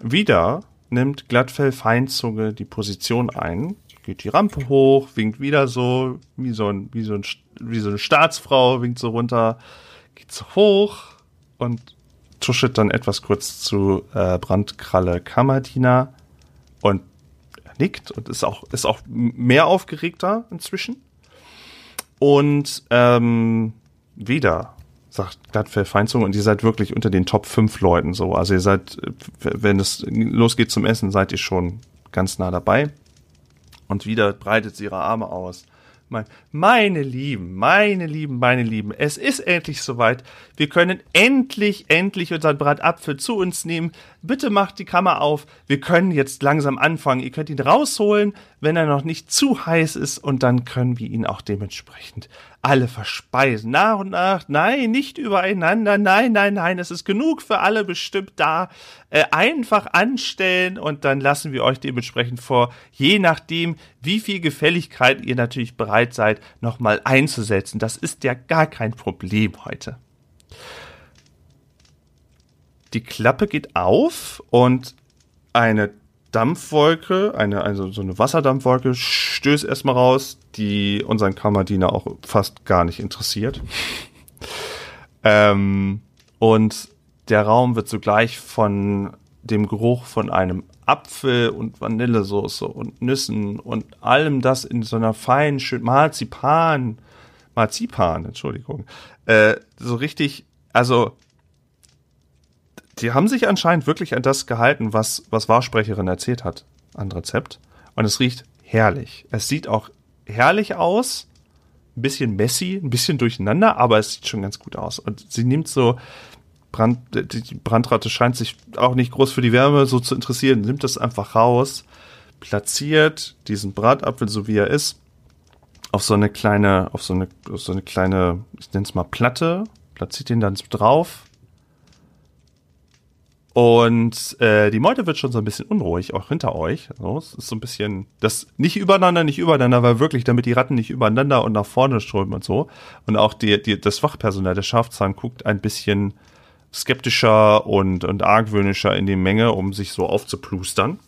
[SPEAKER 2] wieder nimmt Glattfell Feinzunge die Position ein, geht die Rampe hoch, winkt wieder so, wie so, ein, wie so, ein, wie so eine Staatsfrau, winkt so runter, geht so hoch und tuschelt dann etwas kurz zu äh, Brandkralle Kammerdiener und nickt und ist auch, ist auch mehr aufgeregter inzwischen. Und ähm, wieder sagt Glattfell Feinzunge und ihr seid wirklich unter den Top 5 Leuten so. Also ihr seid, wenn es losgeht zum Essen, seid ihr schon ganz nah dabei. Und wieder breitet sie ihre Arme aus. Meine Lieben, meine Lieben, meine Lieben, es ist endlich soweit. Wir können endlich, endlich unseren Bratapfel zu uns nehmen. Bitte macht die Kammer auf. Wir können jetzt langsam anfangen. Ihr könnt ihn rausholen, wenn er noch nicht zu heiß ist und dann können wir ihn auch dementsprechend alle verspeisen. Nach und nach. Nein, nicht übereinander. Nein, nein, nein. Es ist genug für alle bestimmt da. Äh, einfach anstellen und dann lassen wir euch dementsprechend vor, je nachdem, wie viel Gefälligkeit ihr natürlich bereit seid, nochmal einzusetzen. Das ist ja gar kein Problem heute. Die Klappe geht auf und eine Dampfwolke, eine, also so eine Wasserdampfwolke stößt erstmal raus, die unseren Kammerdiener auch fast gar nicht interessiert. *laughs* ähm, und der Raum wird sogleich von dem Geruch von einem Apfel und Vanillesoße und Nüssen und allem das in so einer feinen, schön Marzipan, Marzipan, Entschuldigung, äh, so richtig, also die haben sich anscheinend wirklich an das gehalten, was, was Wahrsprecherin erzählt hat an Rezept. Und es riecht herrlich. Es sieht auch herrlich aus. Ein bisschen messy, ein bisschen durcheinander, aber es sieht schon ganz gut aus. Und sie nimmt so, Brand, die Brandratte scheint sich auch nicht groß für die Wärme so zu interessieren, nimmt das einfach raus, platziert diesen Bratapfel, so wie er ist, auf so eine kleine, auf so eine, auf so eine kleine, ich nenne es mal Platte, platziert ihn dann drauf, und äh, die Meute wird schon so ein bisschen unruhig, auch hinter euch. So, es ist so ein bisschen, das nicht übereinander, nicht übereinander, weil wirklich, damit die Ratten nicht übereinander und nach vorne strömen und so. Und auch die, die, das Wachpersonal der Schafzahn guckt ein bisschen skeptischer und, und argwöhnischer in die Menge, um sich so aufzuplustern.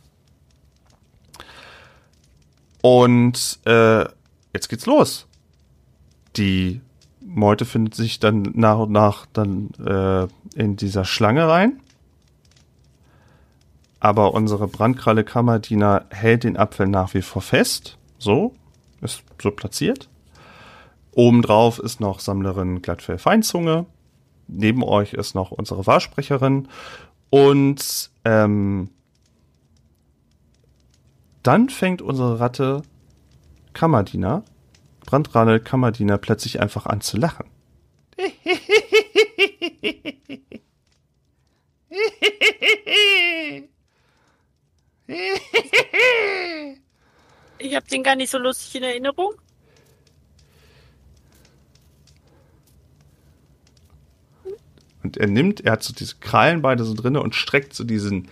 [SPEAKER 2] Und äh, jetzt geht's los. Die Meute findet sich dann nach und nach dann äh, in dieser Schlange rein aber unsere Brandkralle Kammerdiener hält den Apfel nach wie vor fest. So, ist so platziert. Obendrauf ist noch Sammlerin Glattfell Feinzunge. Neben euch ist noch unsere Wahrsprecherin. Und ähm, dann fängt unsere Ratte Kammerdiener, Brandrane Kammerdiener, plötzlich einfach an zu lachen. *laughs*
[SPEAKER 4] Ich habe den gar nicht so lustig in Erinnerung.
[SPEAKER 2] Und er nimmt, er hat so diese Krallen beide so drinne und streckt so diesen,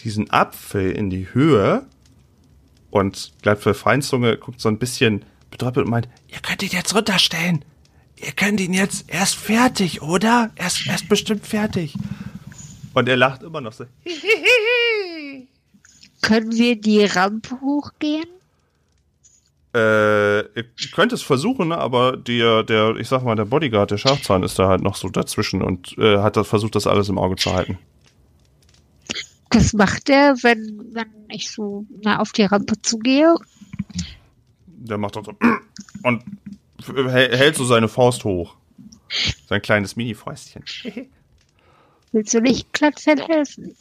[SPEAKER 2] diesen Apfel in die Höhe. Und Glattfell Feinzunge guckt so ein bisschen betröppelt und meint, ihr könnt ihn jetzt runterstellen. Ihr könnt ihn jetzt, er ist fertig, oder? Er ist, er ist bestimmt fertig. Und er lacht immer noch so. *laughs*
[SPEAKER 3] Können wir die Rampe hochgehen?
[SPEAKER 2] Äh, ihr könnt es versuchen, aber der, der, ich sag mal, der Bodyguard, der Schafzahn ist da halt noch so dazwischen und äh, hat das versucht, das alles im Auge zu halten.
[SPEAKER 3] Was macht der, wenn, wenn ich so nah auf die Rampe zugehe?
[SPEAKER 2] Der macht dann so *clears throat* und hält so seine Faust hoch. Sein kleines Mini-Fäustchen. *laughs*
[SPEAKER 3] Willst du nicht Glattfell helfen?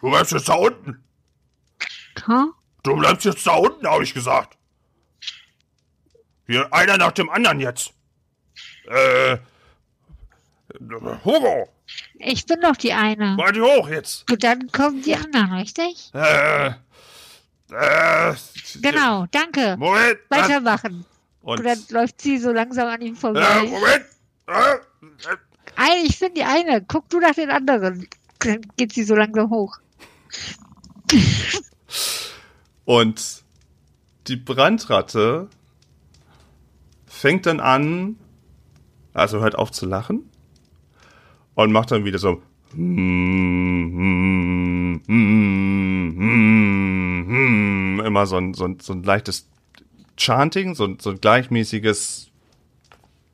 [SPEAKER 2] Du bleibst jetzt da unten.
[SPEAKER 3] Ha?
[SPEAKER 2] Du bleibst jetzt da unten, habe ich gesagt. Hier, einer nach dem anderen jetzt. Äh. Hugo,
[SPEAKER 3] Ich bin doch die eine.
[SPEAKER 2] mal die hoch jetzt.
[SPEAKER 3] Und dann kommen die anderen, richtig?
[SPEAKER 2] Äh. Äh.
[SPEAKER 3] Genau, danke.
[SPEAKER 2] Moment.
[SPEAKER 3] Weitermachen.
[SPEAKER 2] Und,
[SPEAKER 3] Und dann läuft sie so langsam an ihm
[SPEAKER 2] äh,
[SPEAKER 3] vorbei.
[SPEAKER 2] Moment. Äh, äh,
[SPEAKER 3] ich bin die eine. Guck du nach den anderen. Dann geht sie so langsam hoch.
[SPEAKER 2] Und die Brandratte fängt dann an, also hört auf zu lachen und macht dann wieder so immer so ein, so ein, so ein leichtes Chanting, so ein, so ein gleichmäßiges,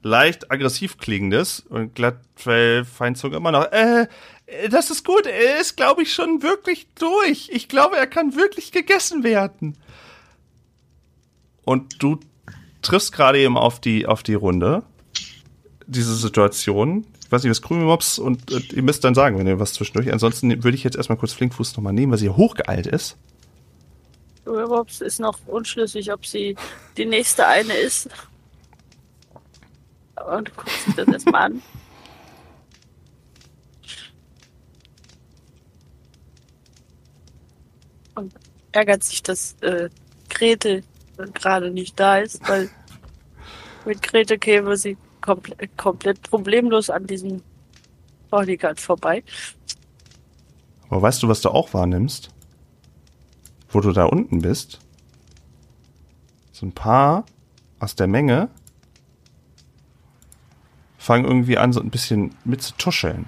[SPEAKER 2] leicht aggressiv klingendes und Glattfell Feinzunge immer noch, äh, das ist gut, er ist, glaube ich, schon wirklich durch. Ich glaube, er kann wirklich gegessen werden. Und du triffst gerade eben auf die, auf die Runde, diese Situation. Ich weiß nicht, was Krümelmops und, und ihr müsst dann sagen, wenn ihr was zwischendurch. Ansonsten würde ich jetzt erstmal kurz Flinkfuß nochmal nehmen, weil sie hochgeeilt ist.
[SPEAKER 4] Überhaupt ist noch unschlüssig, ob sie die nächste eine ist. Und guckt sich das erstmal an. Und ärgert sich, dass äh, Grete gerade nicht da ist, weil mit Grete käme sie komple komplett problemlos an diesem Bodyguard vorbei.
[SPEAKER 2] Aber weißt du, was du auch wahrnimmst? Wo du da unten bist? So ein paar aus der Menge fangen irgendwie an, so ein bisschen mit zu tuscheln.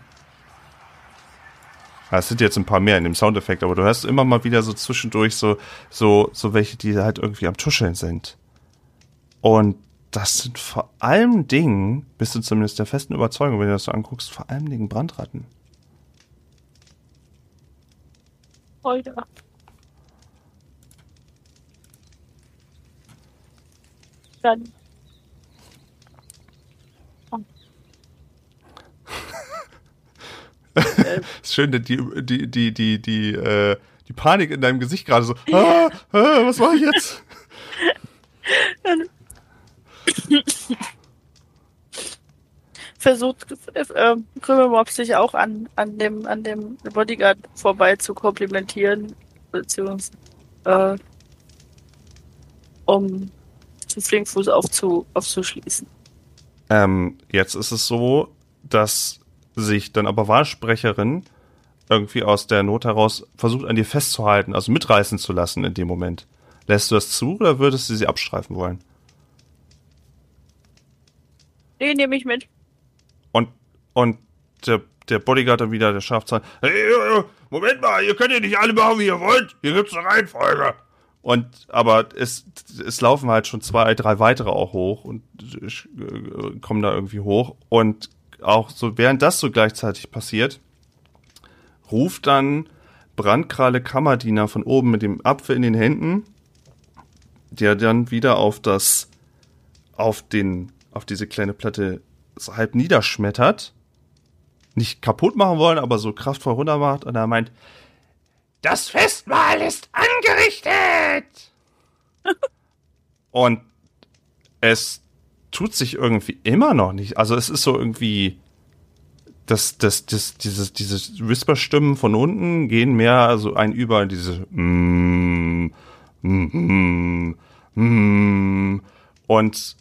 [SPEAKER 2] Ja, Es sind jetzt ein paar mehr in dem Soundeffekt, aber du hörst immer mal wieder so zwischendurch so, so, so welche, die halt irgendwie am Tuscheln sind. Und das sind vor allem Dingen, bist du zumindest der festen Überzeugung, wenn du das so anguckst, vor allem Dingen Brandratten.
[SPEAKER 4] Holger. Dann *laughs*
[SPEAKER 2] ist schön, die, die, die, die, die, äh, die Panik in deinem Gesicht gerade so, ah, ah, was mache ich jetzt? *laughs*
[SPEAKER 4] versucht äh, äh, Krümelmob sich auch an, an dem an dem Bodyguard vorbei zu komplimentieren, beziehungsweise äh, um zu Flinkfuß aufzu, aufzuschließen.
[SPEAKER 2] Ähm, jetzt ist es so, dass sich dann aber Wahlsprecherin irgendwie aus der Not heraus versucht, an dir festzuhalten, also mitreißen zu lassen in dem Moment. Lässt du das zu oder würdest du sie abstreifen wollen?
[SPEAKER 4] Den nehme ich mit.
[SPEAKER 2] Und, und der, der Bodyguard dann wieder, der Schafzahn, hey, äh, Moment mal, ihr könnt ja nicht alle machen, wie ihr wollt. Hier gibt's eine Reihenfolge. Und, aber es, es laufen halt schon zwei, drei weitere auch hoch und äh, kommen da irgendwie hoch. Und auch so, während das so gleichzeitig passiert, ruft dann Brandkralle Kammerdiener von oben mit dem Apfel in den Händen, der dann wieder auf das, auf den, auf diese kleine Platte so halb niederschmettert. Nicht kaputt machen wollen, aber so kraftvoll runter macht. Und er meint, das Festmahl ist angerichtet. *laughs* Und es tut sich irgendwie immer noch nicht. Also es ist so irgendwie, das, das, das, dieses, diese Whisper-Stimmen von unten gehen mehr so ein über diese mm, mm, mm, mm. und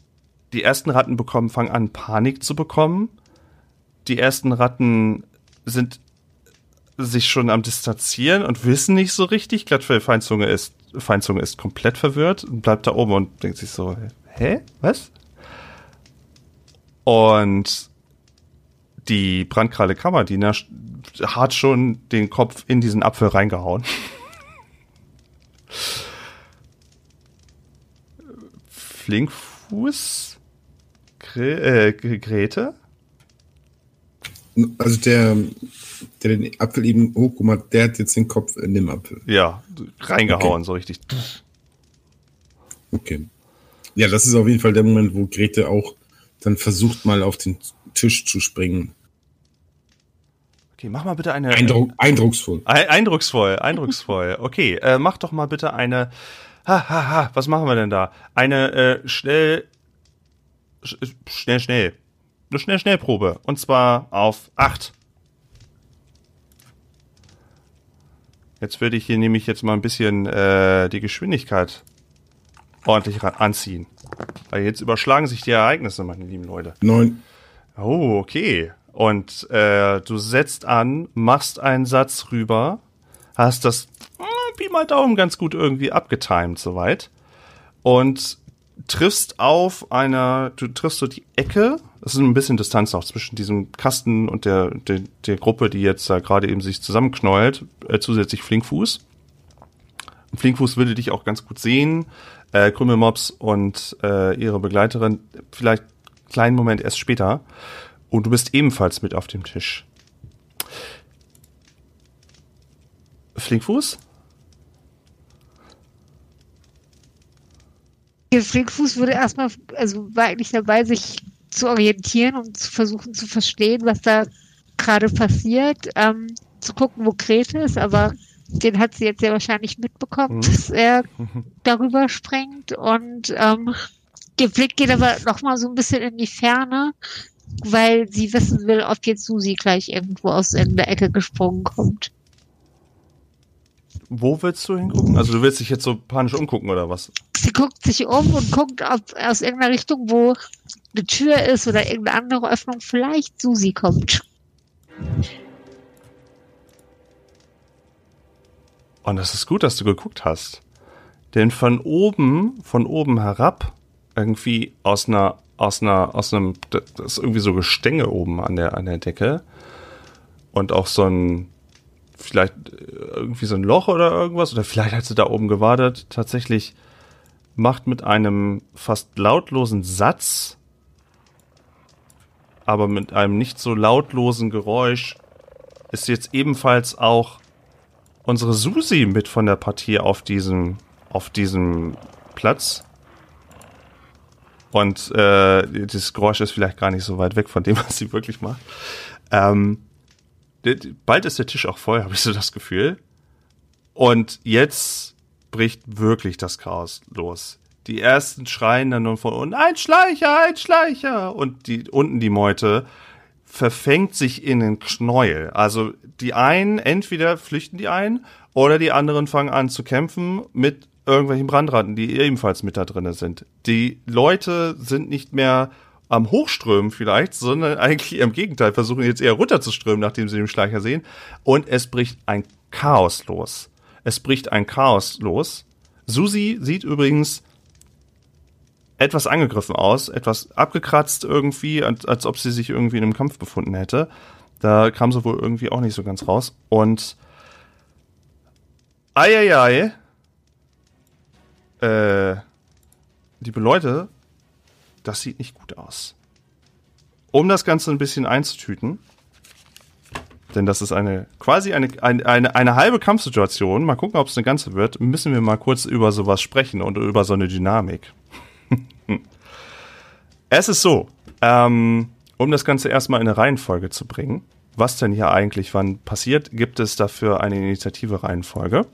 [SPEAKER 2] die ersten Ratten bekommen, fangen an, Panik zu bekommen. Die ersten Ratten sind sich schon am Distanzieren und wissen nicht so richtig. Glattfell Feinzunge ist, Feinzunge ist komplett verwirrt und bleibt da oben und denkt sich so, hä? Was? Und die Brandkralle Kammerdiener hat schon den Kopf in diesen Apfel reingehauen. *laughs* Flinkfuß? Gre äh, Grete?
[SPEAKER 5] Also der, der den Apfel eben hochgemacht hat, der hat jetzt den Kopf in dem Apfel.
[SPEAKER 2] Ja, reingehauen, okay. so richtig.
[SPEAKER 5] Okay. Ja, das ist auf jeden Fall der Moment, wo Grete auch dann versucht mal auf den Tisch zu springen.
[SPEAKER 2] Okay, mach mal bitte eine.
[SPEAKER 5] Eindruck, eindrucksvoll.
[SPEAKER 2] Eindrucksvoll, eindrucksvoll. Okay, äh, mach doch mal bitte eine. Ha, ha, ha, was machen wir denn da? Eine äh, schnell. Sch schnell, schnell. Eine schnell, schnell Probe. Und zwar auf 8. Jetzt würde ich hier nämlich jetzt mal ein bisschen äh, die Geschwindigkeit ordentlich anziehen. Weil jetzt überschlagen sich die Ereignisse, meine lieben Leute.
[SPEAKER 5] Neun.
[SPEAKER 2] Oh, okay. Und äh, du setzt an, machst einen Satz rüber, hast das äh, Pi mal Daumen ganz gut irgendwie abgetimed soweit und triffst auf einer, du triffst so die Ecke, das ist ein bisschen Distanz noch zwischen diesem Kasten und der, der, der Gruppe, die jetzt da gerade eben sich zusammenknäult, äh, zusätzlich Flinkfuß. Flinkfuß würde dich auch ganz gut sehen, äh, Krümelmops und äh, ihre Begleiterin vielleicht kleinen Moment erst später. Und du bist ebenfalls mit auf dem Tisch. Flinkfuß?
[SPEAKER 3] Flinkfuß würde erstmal, also war eigentlich dabei, sich zu orientieren und zu versuchen zu verstehen, was da gerade passiert, ähm, zu gucken, wo Grete ist, aber den hat sie jetzt ja wahrscheinlich mitbekommen, mhm. dass er darüber springt und ähm, der Blick geht aber nochmal so ein bisschen in die Ferne, weil sie wissen will, ob jetzt Susi gleich irgendwo aus irgendeiner Ecke gesprungen kommt.
[SPEAKER 2] Wo willst du hingucken? Also du willst dich jetzt so panisch umgucken oder was?
[SPEAKER 3] Sie guckt sich um und guckt, ob aus irgendeiner Richtung, wo eine Tür ist oder irgendeine andere Öffnung, vielleicht Susi kommt.
[SPEAKER 2] Und das ist gut, dass du geguckt hast. Denn von oben, von oben herab, irgendwie aus einer aus einer, aus einem, das ist irgendwie so Gestänge oben an der, an der Decke. Und auch so ein, vielleicht irgendwie so ein Loch oder irgendwas. Oder vielleicht hat sie da oben gewartet. Tatsächlich macht mit einem fast lautlosen Satz, aber mit einem nicht so lautlosen Geräusch, ist jetzt ebenfalls auch unsere Susi mit von der Partie auf diesem, auf diesem Platz. Und äh, das Geräusch ist vielleicht gar nicht so weit weg von dem, *laughs* was sie wirklich macht. Ähm, bald ist der Tisch auch voll, *laughs* habe ich so das Gefühl. Und jetzt bricht wirklich das Chaos los. Die ersten schreien dann nur von unten, ein Schleicher, ein Schleicher. Und die, unten die Meute verfängt sich in den Knäuel. Also die einen, entweder flüchten die ein oder die anderen fangen an zu kämpfen mit irgendwelchen Brandratten, die ebenfalls mit da drinne sind. Die Leute sind nicht mehr am Hochströmen vielleicht, sondern *laughs* eigentlich im Gegenteil versuchen jetzt eher runterzuströmen, nachdem sie den Schleicher sehen. Und es bricht ein Chaos los. Es bricht ein Chaos los. Susi sieht übrigens etwas angegriffen aus, etwas abgekratzt irgendwie, als, als ob sie sich irgendwie in einem Kampf befunden hätte. Da kam sie wohl irgendwie auch nicht so ganz raus. Und eieiei, äh, liebe Leute, das sieht nicht gut aus. Um das Ganze ein bisschen einzutüten, denn das ist eine quasi eine, eine, eine, eine halbe Kampfsituation, mal gucken, ob es eine ganze wird, müssen wir mal kurz über sowas sprechen und über so eine Dynamik. Es ist so, ähm, um das Ganze erstmal in eine Reihenfolge zu bringen, was denn hier eigentlich wann passiert, gibt es dafür eine Initiative-Reihenfolge.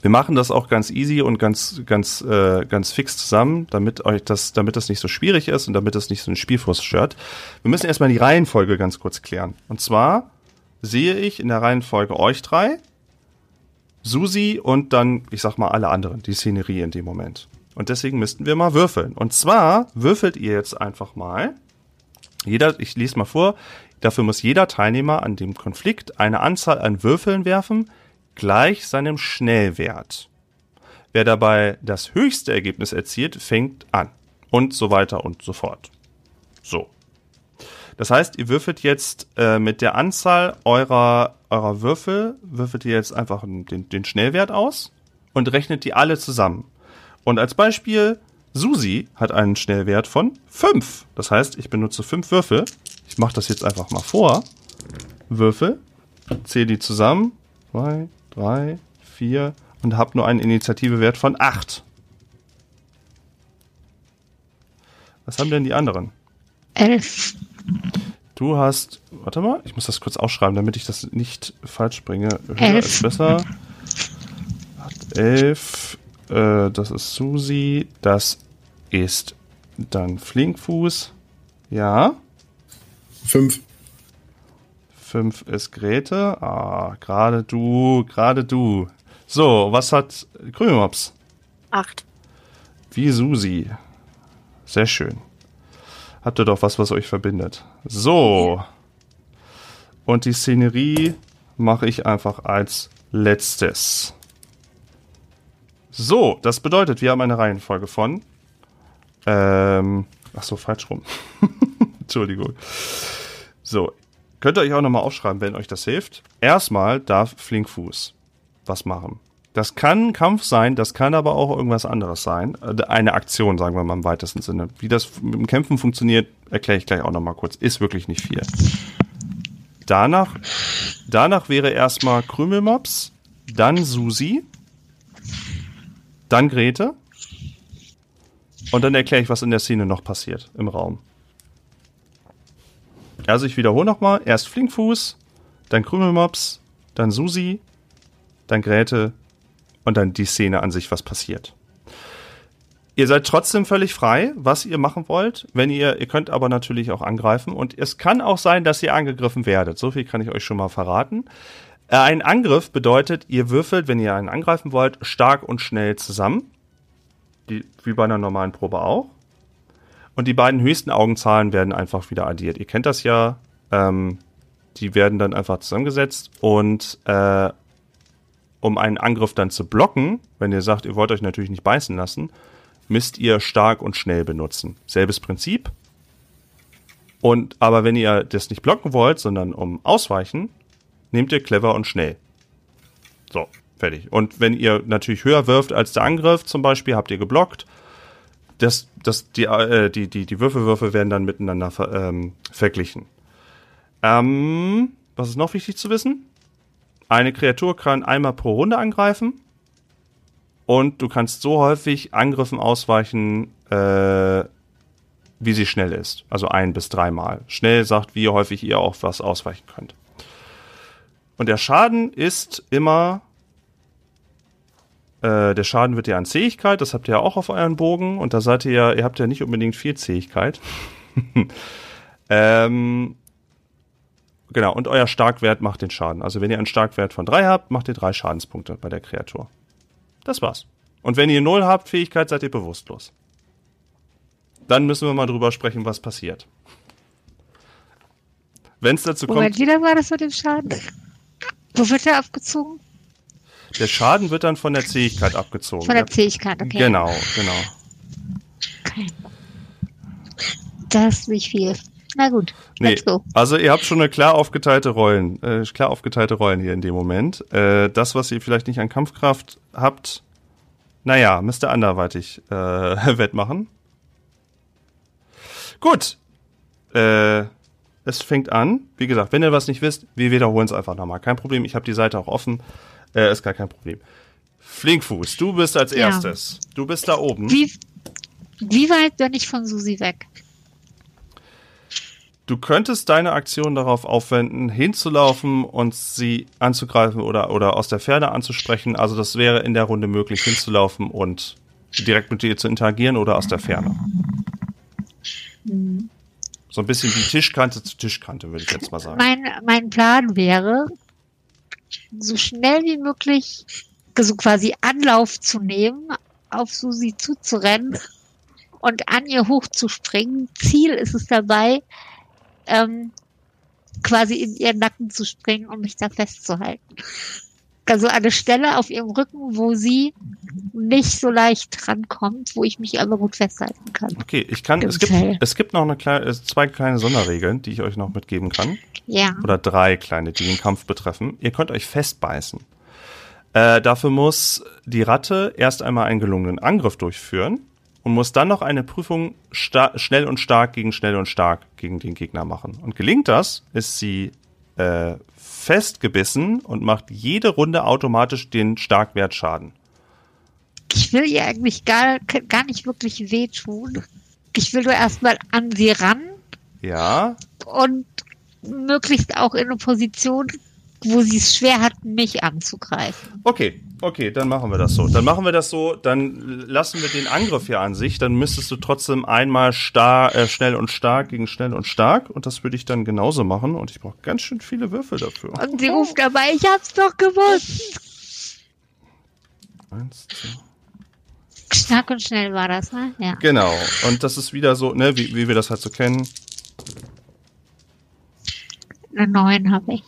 [SPEAKER 2] Wir machen das auch ganz easy und ganz, ganz, äh, ganz fix zusammen, damit euch das, damit das nicht so schwierig ist und damit das nicht so einen Spielfluss stört. Wir müssen erstmal die Reihenfolge ganz kurz klären. Und zwar sehe ich in der Reihenfolge euch drei, Susi und dann, ich sag mal, alle anderen, die Szenerie in dem Moment. Und deswegen müssten wir mal würfeln. Und zwar würfelt ihr jetzt einfach mal. Jeder, ich lese mal vor, dafür muss jeder Teilnehmer an dem Konflikt eine Anzahl an Würfeln werfen, gleich seinem Schnellwert. Wer dabei das höchste Ergebnis erzielt, fängt an. Und so weiter und so fort. So. Das heißt, ihr würfelt jetzt äh, mit der Anzahl eurer, eurer Würfel, würfelt ihr jetzt einfach den, den Schnellwert aus und rechnet die alle zusammen. Und als Beispiel, Susi hat einen Schnellwert von 5. Das heißt, ich benutze 5 Würfel. Ich mache das jetzt einfach mal vor. Würfel, zähle die zusammen. 2, 3, 4 und habe nur einen Initiativewert von 8. Was haben denn die anderen?
[SPEAKER 3] Elf.
[SPEAKER 2] Du hast, warte mal, ich muss das kurz ausschreiben, damit ich das nicht falsch bringe. Höher
[SPEAKER 3] Elf.
[SPEAKER 2] ist besser. Hat elf. Äh, das ist Susi. Das ist dann Flinkfuß. Ja.
[SPEAKER 5] Fünf.
[SPEAKER 2] Fünf ist Grete. Ah, gerade du, gerade du. So, was hat Krümelmops?
[SPEAKER 4] Acht.
[SPEAKER 2] Wie Susi. Sehr schön. Habt ihr doch was, was euch verbindet. So. Und die Szenerie mache ich einfach als letztes. So, das bedeutet, wir haben eine Reihenfolge von. Ähm, ach so, falsch rum. *laughs* Entschuldigung. So, könnt ihr euch auch nochmal aufschreiben, wenn euch das hilft. Erstmal darf Flinkfuß was machen. Das kann ein Kampf sein, das kann aber auch irgendwas anderes sein. Äh, Eine Aktion, sagen wir mal im weitesten Sinne. Wie das mit dem Kämpfen funktioniert, erkläre ich gleich auch nochmal kurz. Ist wirklich nicht viel. Danach, danach wäre erstmal Krümelmops, dann Susi, dann Grete. Und dann erkläre ich, was in der Szene noch passiert im Raum. Also ich wiederhole nochmal. Erst Flinkfuß, dann Krümelmops, dann Susi, dann Grete und dann die Szene an sich, was passiert. Ihr seid trotzdem völlig frei, was ihr machen wollt. Wenn ihr, ihr könnt aber natürlich auch angreifen und es kann auch sein, dass ihr angegriffen werdet. So viel kann ich euch schon mal verraten. Äh, Ein Angriff bedeutet, ihr würfelt, wenn ihr einen angreifen wollt, stark und schnell zusammen. Die, wie bei einer normalen Probe auch. Und die beiden höchsten Augenzahlen werden einfach wieder addiert. Ihr kennt das ja. Ähm, die werden dann einfach zusammengesetzt und äh, um einen Angriff dann zu blocken, wenn ihr sagt, ihr wollt euch natürlich nicht beißen lassen, müsst ihr stark und schnell benutzen. Selbes Prinzip. Und aber wenn ihr das nicht blocken wollt, sondern um ausweichen, nehmt ihr clever und schnell. So, fertig. Und wenn ihr natürlich höher wirft als der Angriff, zum Beispiel, habt ihr geblockt. Das, das, die, äh, die, die, die Würfelwürfe werden dann miteinander ver, ähm, verglichen. Ähm, was ist noch wichtig zu wissen? Eine Kreatur kann einmal pro Runde angreifen. Und du kannst so häufig Angriffen ausweichen, äh, wie sie schnell ist. Also ein bis dreimal. Schnell sagt, wie häufig ihr auch was ausweichen könnt. Und der Schaden ist immer. Äh, der Schaden wird ja an Zähigkeit, das habt ihr ja auch auf euren Bogen. Und da seid ihr ja, ihr habt ja nicht unbedingt viel Zähigkeit. *laughs* ähm, genau, und euer Starkwert macht den Schaden. Also wenn ihr einen Starkwert von drei habt, macht ihr drei Schadenspunkte bei der Kreatur. Das war's. Und wenn ihr null habt, Fähigkeit, seid ihr bewusstlos. Dann müssen wir mal drüber sprechen, was passiert. Wenn es dazu kommt,
[SPEAKER 3] Moment, wieder war das mit dem Schaden? Wo wird der abgezogen?
[SPEAKER 2] der Schaden wird dann von der Zähigkeit abgezogen.
[SPEAKER 3] Von der
[SPEAKER 2] Ja,
[SPEAKER 3] Zähigkeit, okay.
[SPEAKER 2] Genau, genau.
[SPEAKER 3] Okay. Das ist nicht viel. Na gut,
[SPEAKER 2] Nee,
[SPEAKER 3] let's go.
[SPEAKER 2] also ihr habt schon eine klar aufgeteilte Rollen, äh, klar aufgeteilte Rollen hier in dem Moment. Äh, das, was ihr vielleicht nicht an Kampfkraft habt, naja, müsst ihr anderweitig äh, *laughs* wettmachen. Gut. Äh, es fängt an. Wie gesagt, wenn ihr was nicht wisst, wir wiederholen es einfach nochmal. Kein Problem, ich habe die Seite auch offen. Äh, ist gar kein Problem. Flinkfuß, du bist als
[SPEAKER 3] Ja.
[SPEAKER 2] erstes. Du bist da oben.
[SPEAKER 3] Wie, wie weit bin ich von Susi weg?
[SPEAKER 2] du könntest deine Aktion darauf aufwenden, hinzulaufen und sie anzugreifen oder, oder aus der Ferne anzusprechen. Also das wäre in der Runde möglich, hinzulaufen und direkt mit dir zu interagieren oder aus der Ferne. So ein bisschen wie Tischkante zu Tischkante, würde ich jetzt mal sagen.
[SPEAKER 3] Mein, mein Plan wäre, so schnell wie möglich so quasi Anlauf zu nehmen, auf Susi zuzurennen und an ihr hochzuspringen. Ziel ist es dabei, ähm, quasi in ihren Nacken zu springen, um mich da festzuhalten. Also eine Stelle auf ihrem Rücken, wo sie nicht so leicht rankommt, wo ich mich aber gut festhalten kann.
[SPEAKER 2] Okay, ich kann, es gibt, es gibt noch eine kleine, zwei kleine Sonderregeln, die ich euch noch mitgeben kann.
[SPEAKER 3] Ja.
[SPEAKER 2] Oder drei kleine, die den Kampf betreffen. Ihr könnt euch festbeißen. Äh, dafür muss die Ratte erst einmal einen gelungenen Angriff durchführen und muss dann noch eine Prüfung schnell und stark gegen schnell und stark gegen den Gegner machen. Und gelingt das, ist sie äh, festgebissen und macht jede Runde automatisch den Starkwertschaden.
[SPEAKER 3] Ich will ihr eigentlich gar, gar nicht wirklich wehtun. Ich will nur erstmal an sie ran
[SPEAKER 2] Ja,
[SPEAKER 3] und möglichst auch in eine Position, wo sie es schwer hat, mich anzugreifen.
[SPEAKER 2] Okay, okay, dann machen wir das so. Dann machen wir das so, dann lassen wir den Angriff hier an sich, dann müsstest du trotzdem einmal star äh, schnell und stark gegen schnell und stark und das würde ich dann genauso machen und ich brauche ganz schön viele Würfel dafür.
[SPEAKER 3] Und sie ruft dabei, ich hab's doch gewusst.
[SPEAKER 2] Eins, zwei.
[SPEAKER 3] Stark und schnell war das, ne? Ja.
[SPEAKER 2] Genau, und das ist wieder so, ne, wie, wie wir das halt so kennen.
[SPEAKER 3] Eine 9 habe ich.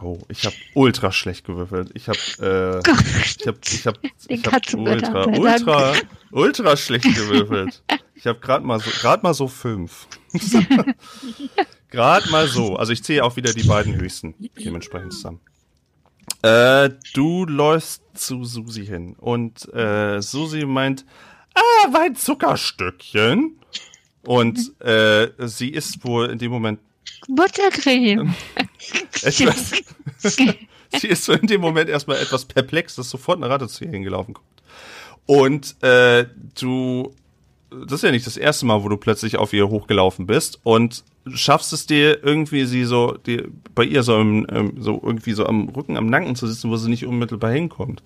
[SPEAKER 2] Oh, ich habe ultra schlecht gewürfelt. Ich habe äh, *laughs* ich habe ich habe
[SPEAKER 3] Den
[SPEAKER 2] ich hab ultra ultra ultra schlecht gewürfelt. Ich habe gerade mal so gerade mal so fünf. *laughs* gerade mal so. Also ich zähle auch wieder die beiden höchsten dementsprechend zusammen. Äh, du läufst zu Susi hin und äh, Susi meint, ah, mein Zuckerstückchen. Und äh, sie ist wohl in dem Moment
[SPEAKER 3] Buttercreme. *laughs*
[SPEAKER 2] etwas. *laughs* sie ist so in dem Moment erstmal etwas perplex, dass sofort eine Ratte zu ihr hingelaufen kommt. Und äh, du, das ist ja nicht das erste Mal, wo du plötzlich auf ihr hochgelaufen bist und schaffst es dir irgendwie sie so, die, bei ihr so, im, ähm, so irgendwie so am Rücken, am Nacken zu sitzen, wo sie nicht unmittelbar hinkommt.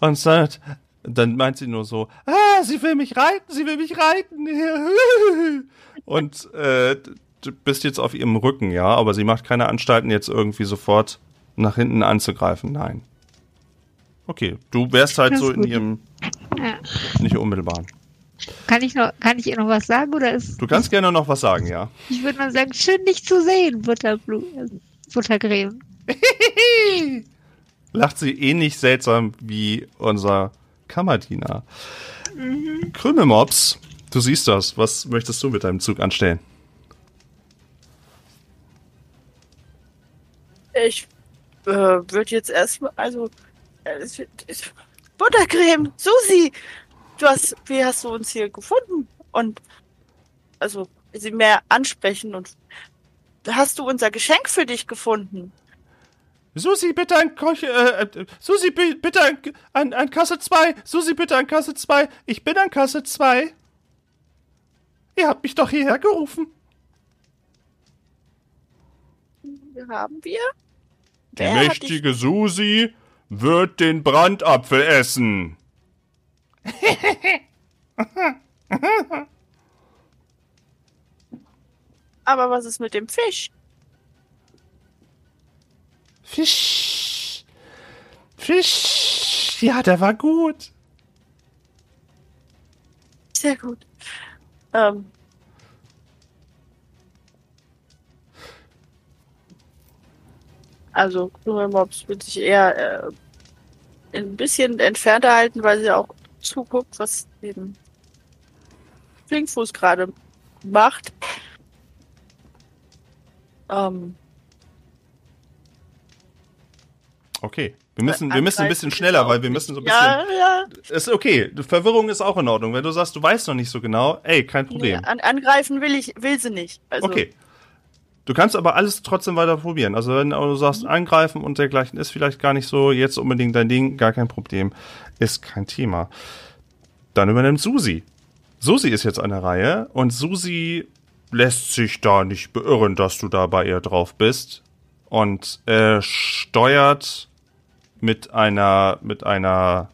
[SPEAKER 2] Und sagt, dann meint sie nur so, ah, sie will mich reiten, sie will mich reiten. *laughs* Und äh, bist jetzt auf ihrem Rücken, ja, aber sie macht keine Anstalten, jetzt irgendwie sofort nach hinten anzugreifen. Nein. Okay, du wärst halt so
[SPEAKER 3] ist
[SPEAKER 2] in
[SPEAKER 3] gut.
[SPEAKER 2] ihrem
[SPEAKER 3] Ja.
[SPEAKER 2] nicht unmittelbaren.
[SPEAKER 3] Kann ich noch, kann ich ihr noch was sagen oder ist,
[SPEAKER 2] Du kannst gerne noch was sagen, ja.
[SPEAKER 3] ich würde mal sagen, schön dich zu sehen, Butterblu Buttercreme. *laughs*
[SPEAKER 2] Lacht sie ähnlich seltsam wie unser Kammerdiener. Krümelmops, du siehst das. Was möchtest du mit deinem Zug anstellen?
[SPEAKER 4] Ich äh, würde jetzt erstmal, also äh, es- Buttercreme, Susi, du hast, wie hast du uns hier gefunden? Und also sie mehr ansprechen und hast du unser Geschenk für dich gefunden?
[SPEAKER 2] Susi, bitte an Koch, äh, äh, Susi, bi- bitte an, an, an Kasse 2. Susi, bitte an Kasse 2. Ich bin an Kasse 2. Ihr habt mich doch hierher gerufen.
[SPEAKER 4] Haben wir?
[SPEAKER 2] Die
[SPEAKER 4] Wer
[SPEAKER 2] mächtige Susi wird den Brandapfel essen. *laughs*
[SPEAKER 4] Aber was ist mit dem Fisch?
[SPEAKER 2] Fisch. Fisch. Ja, der war gut.
[SPEAKER 4] Sehr gut. Ähm, also Krümelmops wird sich eher äh, ein bisschen entfernter halten, weil sie auch zuguckt, was eben Flinkfuß gerade macht. Ähm,
[SPEAKER 2] Okay. Wir müssen, wir müssen ein bisschen schneller, weil wir müssen so ein bisschen.
[SPEAKER 4] Ja, ja.
[SPEAKER 2] Ist okay. Verwirrung ist auch in Ordnung. Wenn du sagst, du weißt noch nicht so genau, ey, kein
[SPEAKER 4] Nee,
[SPEAKER 2] Problem.
[SPEAKER 4] an, angreifen will ich, will sie nicht. Also,
[SPEAKER 2] Okay. Du kannst aber alles trotzdem weiter probieren. Also wenn du sagst,
[SPEAKER 4] Mhm.
[SPEAKER 2] angreifen und dergleichen ist vielleicht gar nicht so jetzt unbedingt dein Ding, gar kein Problem. Ist kein Thema. Dann übernimmt Susi. Susi ist jetzt an der Reihe und Susi lässt sich da nicht beirren, dass du da bei ihr drauf bist. Und er steuert mit einer, mit einer,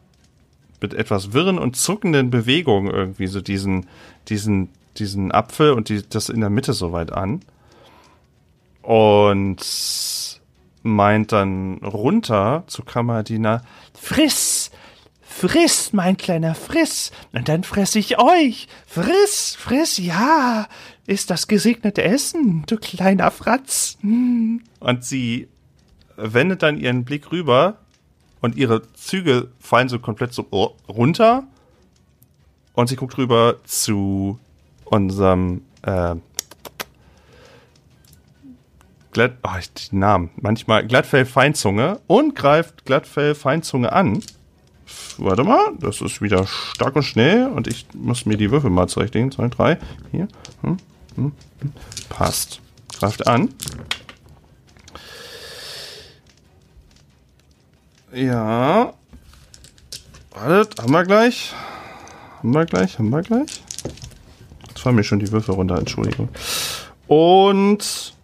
[SPEAKER 2] mit etwas wirren und zuckenden Bewegungen irgendwie so diesen, diesen, diesen Apfel und die, das in der Mitte so weit an. Und meint dann runter zu Kammerdiener, friss, friss, mein kleiner, friss, und dann fress ich euch, friss, friss, ja, ist das gesegnete Essen, du kleiner Fratz. Hm. Und sie wendet dann ihren Blick rüber und ihre Züge fallen so komplett so runter und sie guckt rüber zu unserem äh, Glatt, oh, ich, die Namen, manchmal Glattfell Feinzunge und greift Glattfell Feinzunge an. Warte mal, das ist wieder stark und schnell und ich muss mir die Würfel mal zurechtlegen. Zwei, drei, hier. Hm, hm, hm. Passt. Greift an. Ja. Wartet, haben wir gleich. Haben wir gleich, haben wir gleich. Jetzt fallen mir schon die Würfel runter, Entschuldigung. Und